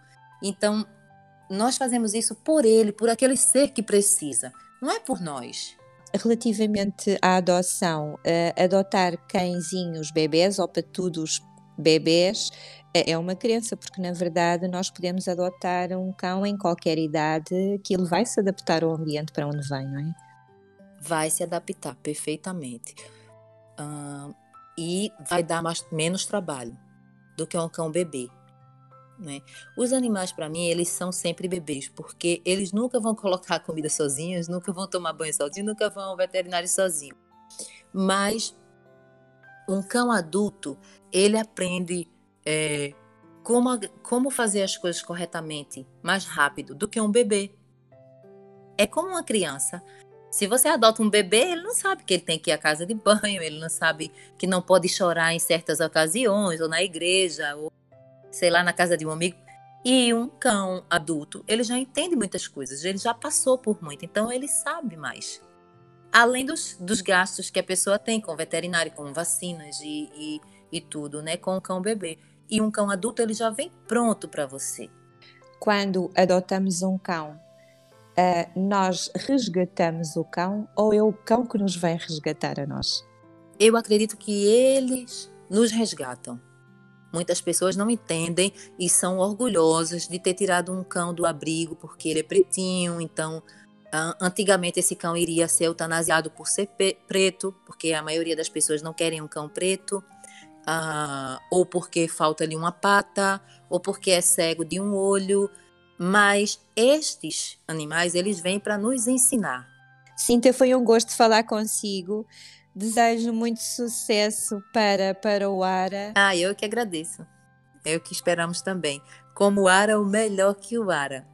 Então, nós fazemos isso por ele, por aquele ser que precisa, não é por nós. Relativamente à adoção, uh, adotar cãezinhos bebês ou patudos bebês é, é uma crença, porque na verdade nós podemos adotar um cão em qualquer idade que ele vai se adaptar ao ambiente para onde vem, não é? Vai se adaptar perfeitamente. Uh, e vai dar mais, menos trabalho do que um cão bebê. Né? Os animais, para mim, eles são sempre bebês, porque eles nunca vão colocar comida sozinhos, nunca vão tomar banho sozinhos, nunca vão ao veterinário sozinho. Mas um cão adulto, ele aprende é, como, como fazer as coisas corretamente, mais rápido do que um bebê. É como uma criança. Se você adota um bebê, ele não sabe que ele tem que ir à casa de banho, ele não sabe que não pode chorar em certas ocasiões, ou na igreja, ou sei lá, na casa de um amigo. E um cão adulto, ele já entende muitas coisas, ele já passou por muito, então ele sabe mais. Além dos, dos gastos que a pessoa tem com veterinário, com vacinas e, e, e tudo, né? Com o cão bebê. E um cão adulto, ele já vem pronto para você. Quando adotamos um cão, uh, nós resgatamos o cão ou é o cão que nos vem resgatar a nós? Eu acredito que eles nos resgatam. Muitas pessoas não entendem e são orgulhosas de ter tirado um cão do abrigo porque ele é pretinho. Então, antigamente esse cão iria ser eutanasiado por ser preto, porque a maioria das pessoas não querem um cão preto, ou porque falta-lhe uma pata, ou porque é cego de um olho. Mas estes animais, eles vêm para nos ensinar. Cíntia, foi um gosto falar consigo. Desejo muito sucesso para, para o Ara. Ah, eu que agradeço. É o que esperamos também. Como o Ara, o melhor que o Ara.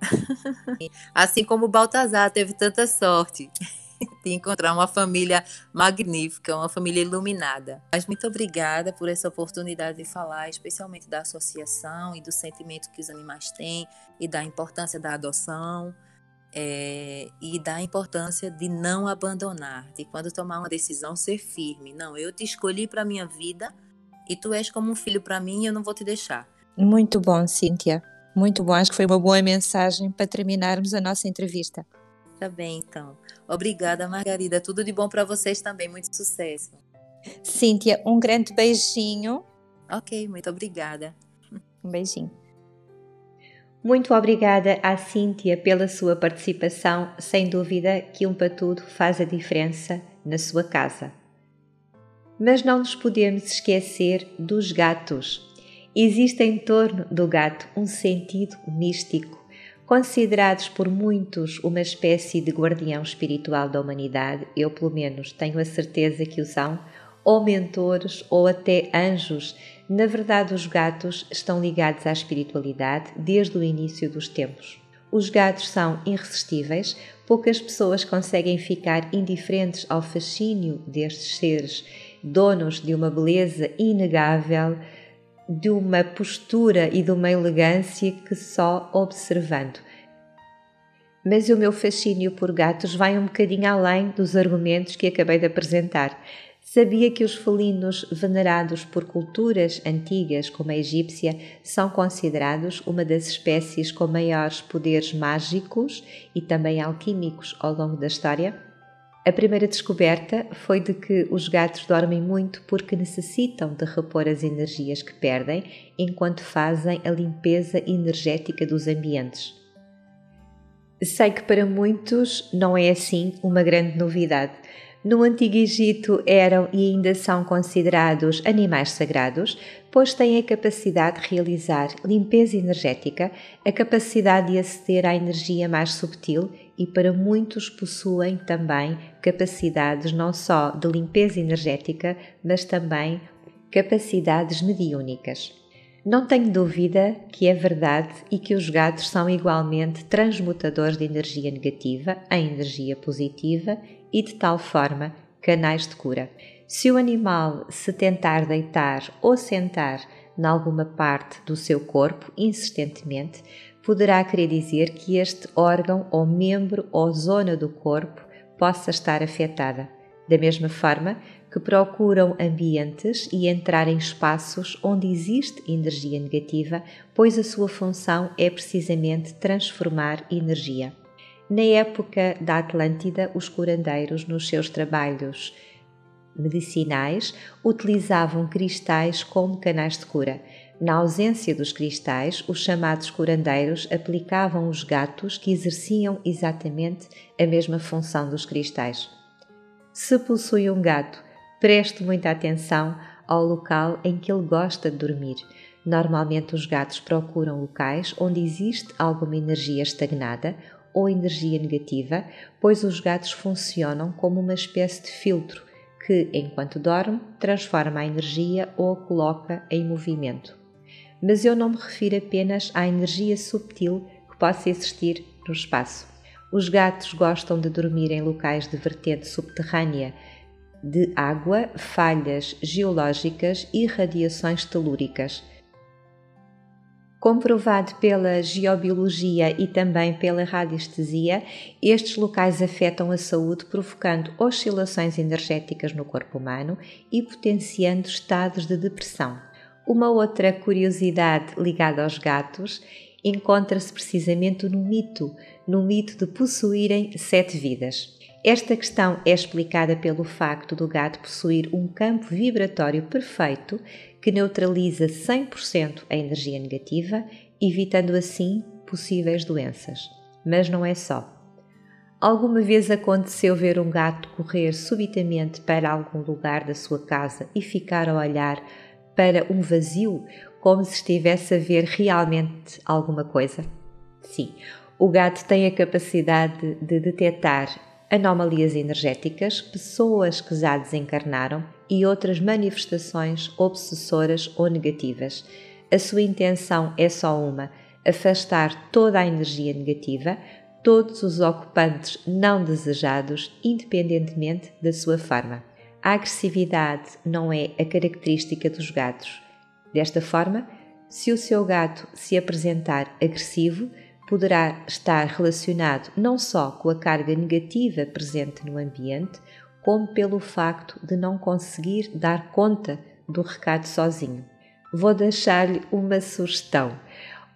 assim como o Baltazar teve tanta sorte de encontrar uma família magnífica, uma família iluminada. Mas muito obrigada por essa oportunidade de falar, especialmente da associação e do sentimento que os animais têm e da importância da adoção é, e da importância de não abandonar, de quando tomar uma decisão ser firme. Não, eu te escolhi para minha vida e tu és como um filho para mim e eu não vou te deixar. Muito bom, Cíntia. Muito bom. Acho que foi uma boa mensagem para terminarmos a nossa entrevista. Tá bem, então. Obrigada, Margarida. Tudo de bom para vocês também. Muito sucesso. Cíntia, um grande beijinho. Ok, muito obrigada. Um beijinho. Muito obrigada à Cíntia pela sua participação. Sem dúvida que um patudo faz a diferença na sua casa. Mas não nos podemos esquecer dos gatos. Existe em torno do gato um sentido místico, Considerados por muitos uma espécie de guardião espiritual da humanidade, eu pelo menos tenho a certeza que o são, ou mentores ou até anjos. Na verdade, os gatos estão ligados à espiritualidade desde o início dos tempos. Os gatos são irresistíveis, poucas pessoas conseguem ficar indiferentes ao fascínio destes seres, donos de uma beleza inegável, de uma postura e de uma elegância que só observando. Mas o meu fascínio por gatos vai um bocadinho além dos argumentos que acabei de apresentar. Sabia que os felinos venerados por culturas antigas, como a egípcia, são considerados uma das espécies com maiores poderes mágicos e também alquímicos ao longo da história? A primeira descoberta foi de que os gatos dormem muito porque necessitam de repor as energias que perdem enquanto fazem a limpeza energética dos ambientes. Sei que para muitos não é assim uma grande novidade. No Antigo Egito eram e ainda são considerados animais sagrados, pois têm a capacidade de realizar limpeza energética, a capacidade de aceder à energia mais subtil e para muitos possuem também capacidades não só de limpeza energética, mas também capacidades mediúnicas. Não tenho dúvida que é verdade e que os gatos são igualmente transmutadores de energia negativa em energia positiva e de tal forma canais de cura. Se o animal se tentar deitar ou sentar em alguma parte do seu corpo insistentemente, poderá querer dizer que este órgão ou membro ou zona do corpo possa estar afetada, da mesma forma que procuram ambientes e entrar em espaços onde existe energia negativa, pois a sua função é precisamente transformar energia. Na época da Atlântida, os curandeiros, nos seus trabalhos medicinais, utilizavam cristais como canais de cura. Na ausência dos cristais, os chamados curandeiros aplicavam os gatos que exerciam exatamente a mesma função dos cristais. Se possui um gato, preste muita atenção ao local em que ele gosta de dormir. Normalmente, os gatos procuram locais onde existe alguma energia estagnada ou energia negativa, pois os gatos funcionam como uma espécie de filtro que, enquanto dorme, transforma a energia ou a coloca em movimento mas eu não me refiro apenas à energia subtil que possa existir no espaço. Os gatos gostam de dormir em locais de vertente subterrânea, de água, falhas geológicas e radiações telúricas. Comprovado pela geobiologia e também pela radiestesia, estes locais afetam a saúde, provocando oscilações energéticas no corpo humano e potenciando estados de depressão. Uma outra curiosidade ligada aos gatos encontra-se precisamente no mito, no mito de possuírem sete vidas. Esta questão é explicada pelo facto do gato possuir um campo vibratório perfeito que neutraliza 100% a energia negativa, evitando assim possíveis doenças. Mas não é só. Alguma vez aconteceu ver um gato correr subitamente para algum lugar da sua casa e ficar a olhar para um vazio, como se estivesse a ver realmente alguma coisa? Sim, o gato tem a capacidade de detectar anomalias energéticas, pessoas que já desencarnaram e outras manifestações obsessoras ou negativas. A sua intenção é só uma: afastar toda a energia negativa, todos os ocupantes não desejados, independentemente da sua forma. A agressividade não é a característica dos gatos. Desta forma, se o seu gato se apresentar agressivo, poderá estar relacionado não só com a carga negativa presente no ambiente, como pelo facto de não conseguir dar conta do recado sozinho. Vou deixar-lhe uma sugestão.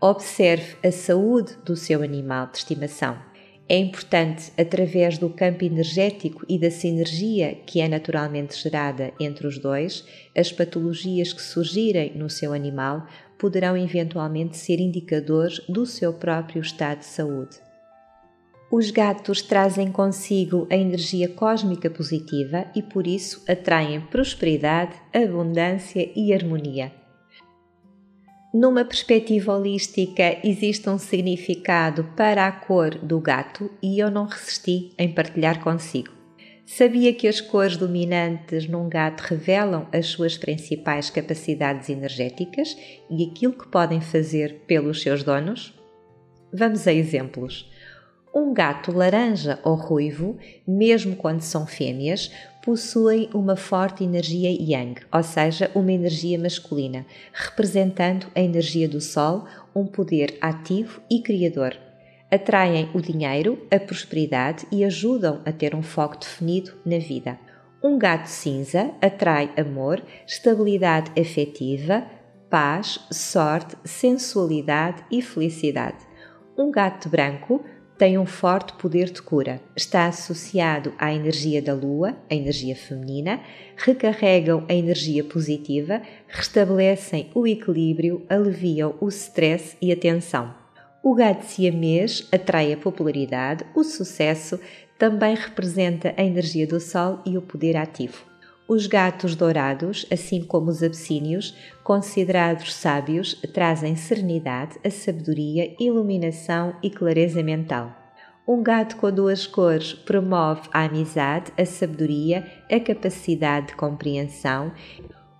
Observe a saúde do seu animal de estimação. É importante, através do campo energético e da sinergia que é naturalmente gerada entre os dois, as patologias que surgirem no seu animal poderão eventualmente ser indicadores do seu próprio estado de saúde. Os gatos trazem consigo a energia cósmica positiva e por isso atraem prosperidade, abundância e harmonia. Numa perspectiva holística, existe um significado para a cor do gato e eu não resisti em partilhar consigo. Sabia que as cores dominantes num gato revelam as suas principais capacidades energéticas e aquilo que podem fazer pelos seus donos? Vamos a exemplos. Um gato laranja ou ruivo, mesmo quando são fêmeas, possuem uma forte energia yang, ou seja, uma energia masculina, representando a energia do Sol, um poder ativo e criador. Atraem o dinheiro, a prosperidade e ajudam a ter um foco definido na vida. Um gato cinza atrai amor, estabilidade afetiva, paz, sorte, sensualidade e felicidade. Um gato branco tem um forte poder de cura. Está associado à energia da lua, a energia feminina, recarregam a energia positiva, restabelecem o equilíbrio, aliviam o stress e a tensão. O gato siamês atrai a popularidade, o sucesso, também representa a energia do sol e o poder ativo. Os gatos dourados, assim como os abissínios, considerados sábios, trazem serenidade, a sabedoria, iluminação e clareza mental. Um gato com duas cores promove a amizade, a sabedoria, a capacidade de compreensão.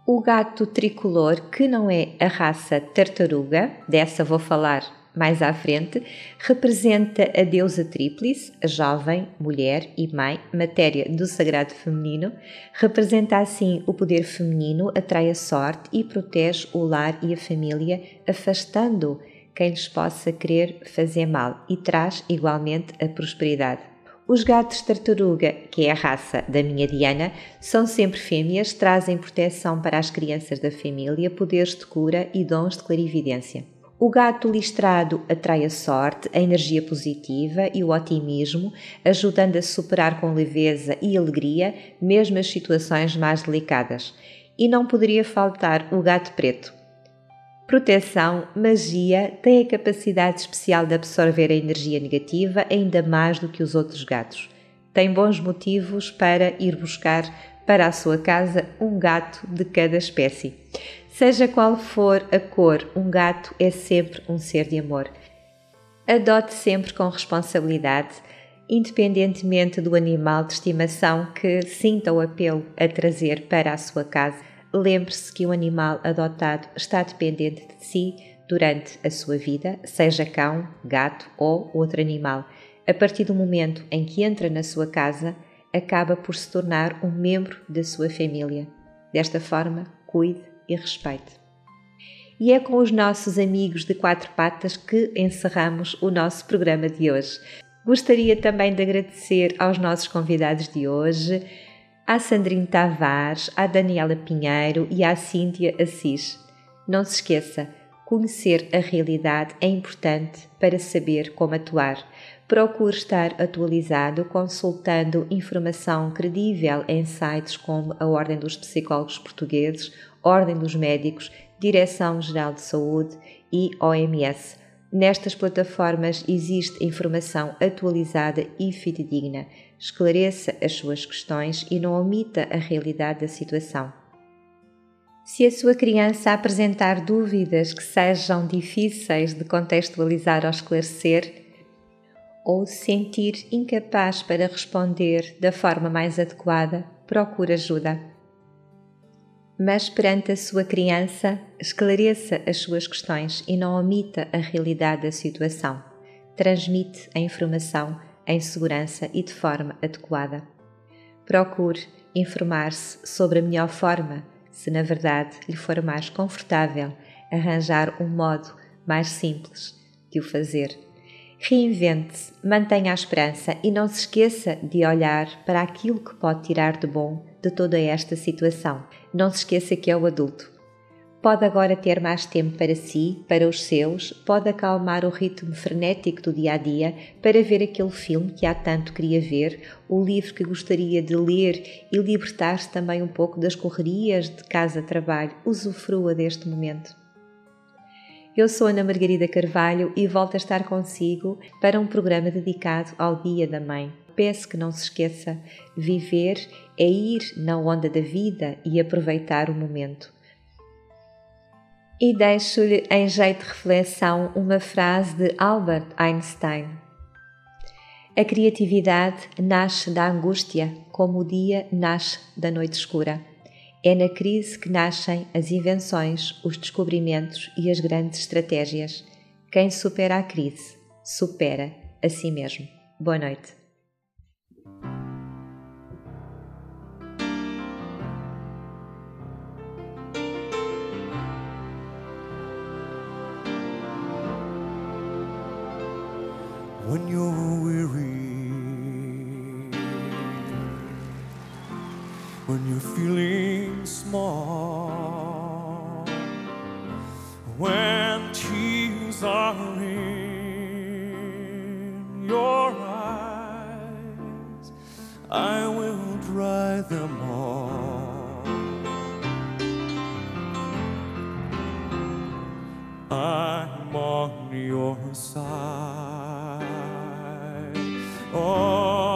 O gato tricolor, que não é a raça tartaruga, dessa vou falar mais à frente, representa a deusa Tríplice, a jovem, mulher e mãe, matéria do sagrado feminino, representa assim o poder feminino, atrai a sorte e protege o lar e a família, afastando quem lhes possa querer fazer mal e traz igualmente a prosperidade. Os gatos tartaruga, que é a raça da minha Diana, são sempre fêmeas, trazem proteção para as crianças da família, poderes de cura e dons de clarividência. O gato listrado atrai a sorte, a energia positiva e o otimismo, ajudando a superar com leveza e alegria mesmo as situações mais delicadas. E não poderia faltar o gato preto. Proteção, magia, tem a capacidade especial de absorver a energia negativa ainda mais do que os outros gatos. Tem bons motivos para ir buscar para a sua casa um gato de cada espécie. Seja qual for a cor, um gato é sempre um ser de amor. Adote sempre com responsabilidade, independentemente do animal de estimação que sinta o apelo a trazer para a sua casa. Lembre-se que o animal adotado está dependente de si durante a sua vida, seja cão, gato ou outro animal. A partir do momento em que entra na sua casa, acaba por se tornar um membro da sua família. Desta forma, cuide e respeite. E é com os nossos amigos de quatro patas que encerramos o nosso programa de hoje. Gostaria também de agradecer aos nossos convidados de hoje, à Sandrine Tavares, à Daniela Pinheiro e à Cíntia Assis. Não se esqueça, conhecer a realidade é importante para saber como atuar. Procure estar atualizado consultando informação credível em sites como a Ordem dos Psicólogos Portugueses Ordem dos Médicos, Direção-Geral de Saúde e OMS. Nestas plataformas existe informação atualizada e fidedigna. Esclareça as suas questões e não omita a realidade da situação. Se a sua criança apresentar dúvidas que sejam difíceis de contextualizar ou esclarecer, ou se sentir incapaz para responder da forma mais adequada, procure ajuda mas perante a sua criança, esclareça as suas questões e não omita a realidade da situação. Transmite a informação em segurança e de forma adequada. Procure informar-se sobre a melhor forma, se na verdade lhe for mais confortável arranjar um modo mais simples de o fazer. Reinvente-se, mantenha a esperança e não se esqueça de olhar para aquilo que pode tirar de bom de toda esta situação. Não se esqueça que é o adulto. Pode agora ter mais tempo para si, para os seus, pode acalmar o ritmo frenético do dia a dia para ver aquele filme que há tanto queria ver, o livro que gostaria de ler e libertar-se também um pouco das correrias de casa-trabalho. Usufrua deste momento. Eu sou Ana Margarida Carvalho e volto a estar consigo para um programa dedicado ao Dia da Mãe. Peço que não se esqueça, viver é ir na onda da vida e aproveitar o momento. E deixo-lhe em jeito de reflexão uma frase de Albert Einstein. A criatividade nasce da angústia, como o dia nasce da noite escura. É na crise que nascem as invenções, os descobrimentos e as grandes estratégias. Quem supera a crise, supera a si mesmo. Boa noite. When you're weary, when you're feeling small, when tears are in your eyes, I will dry them all. I'm on your side. Oh,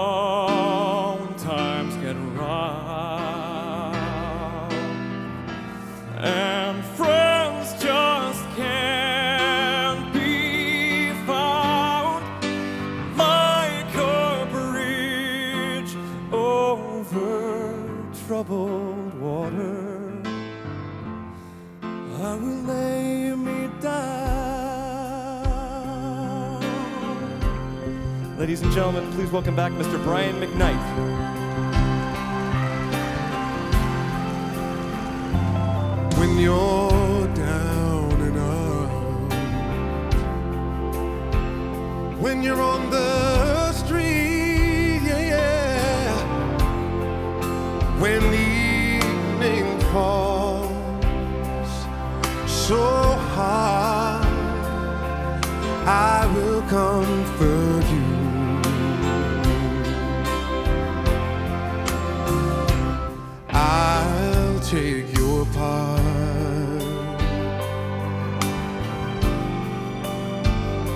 welcome back Mr. Brian McKnight. when you're down and out. When you're on the street, yeah, yeah. When the evening falls so hard, I will comfort you.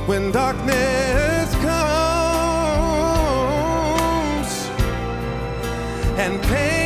When darkness comes and pain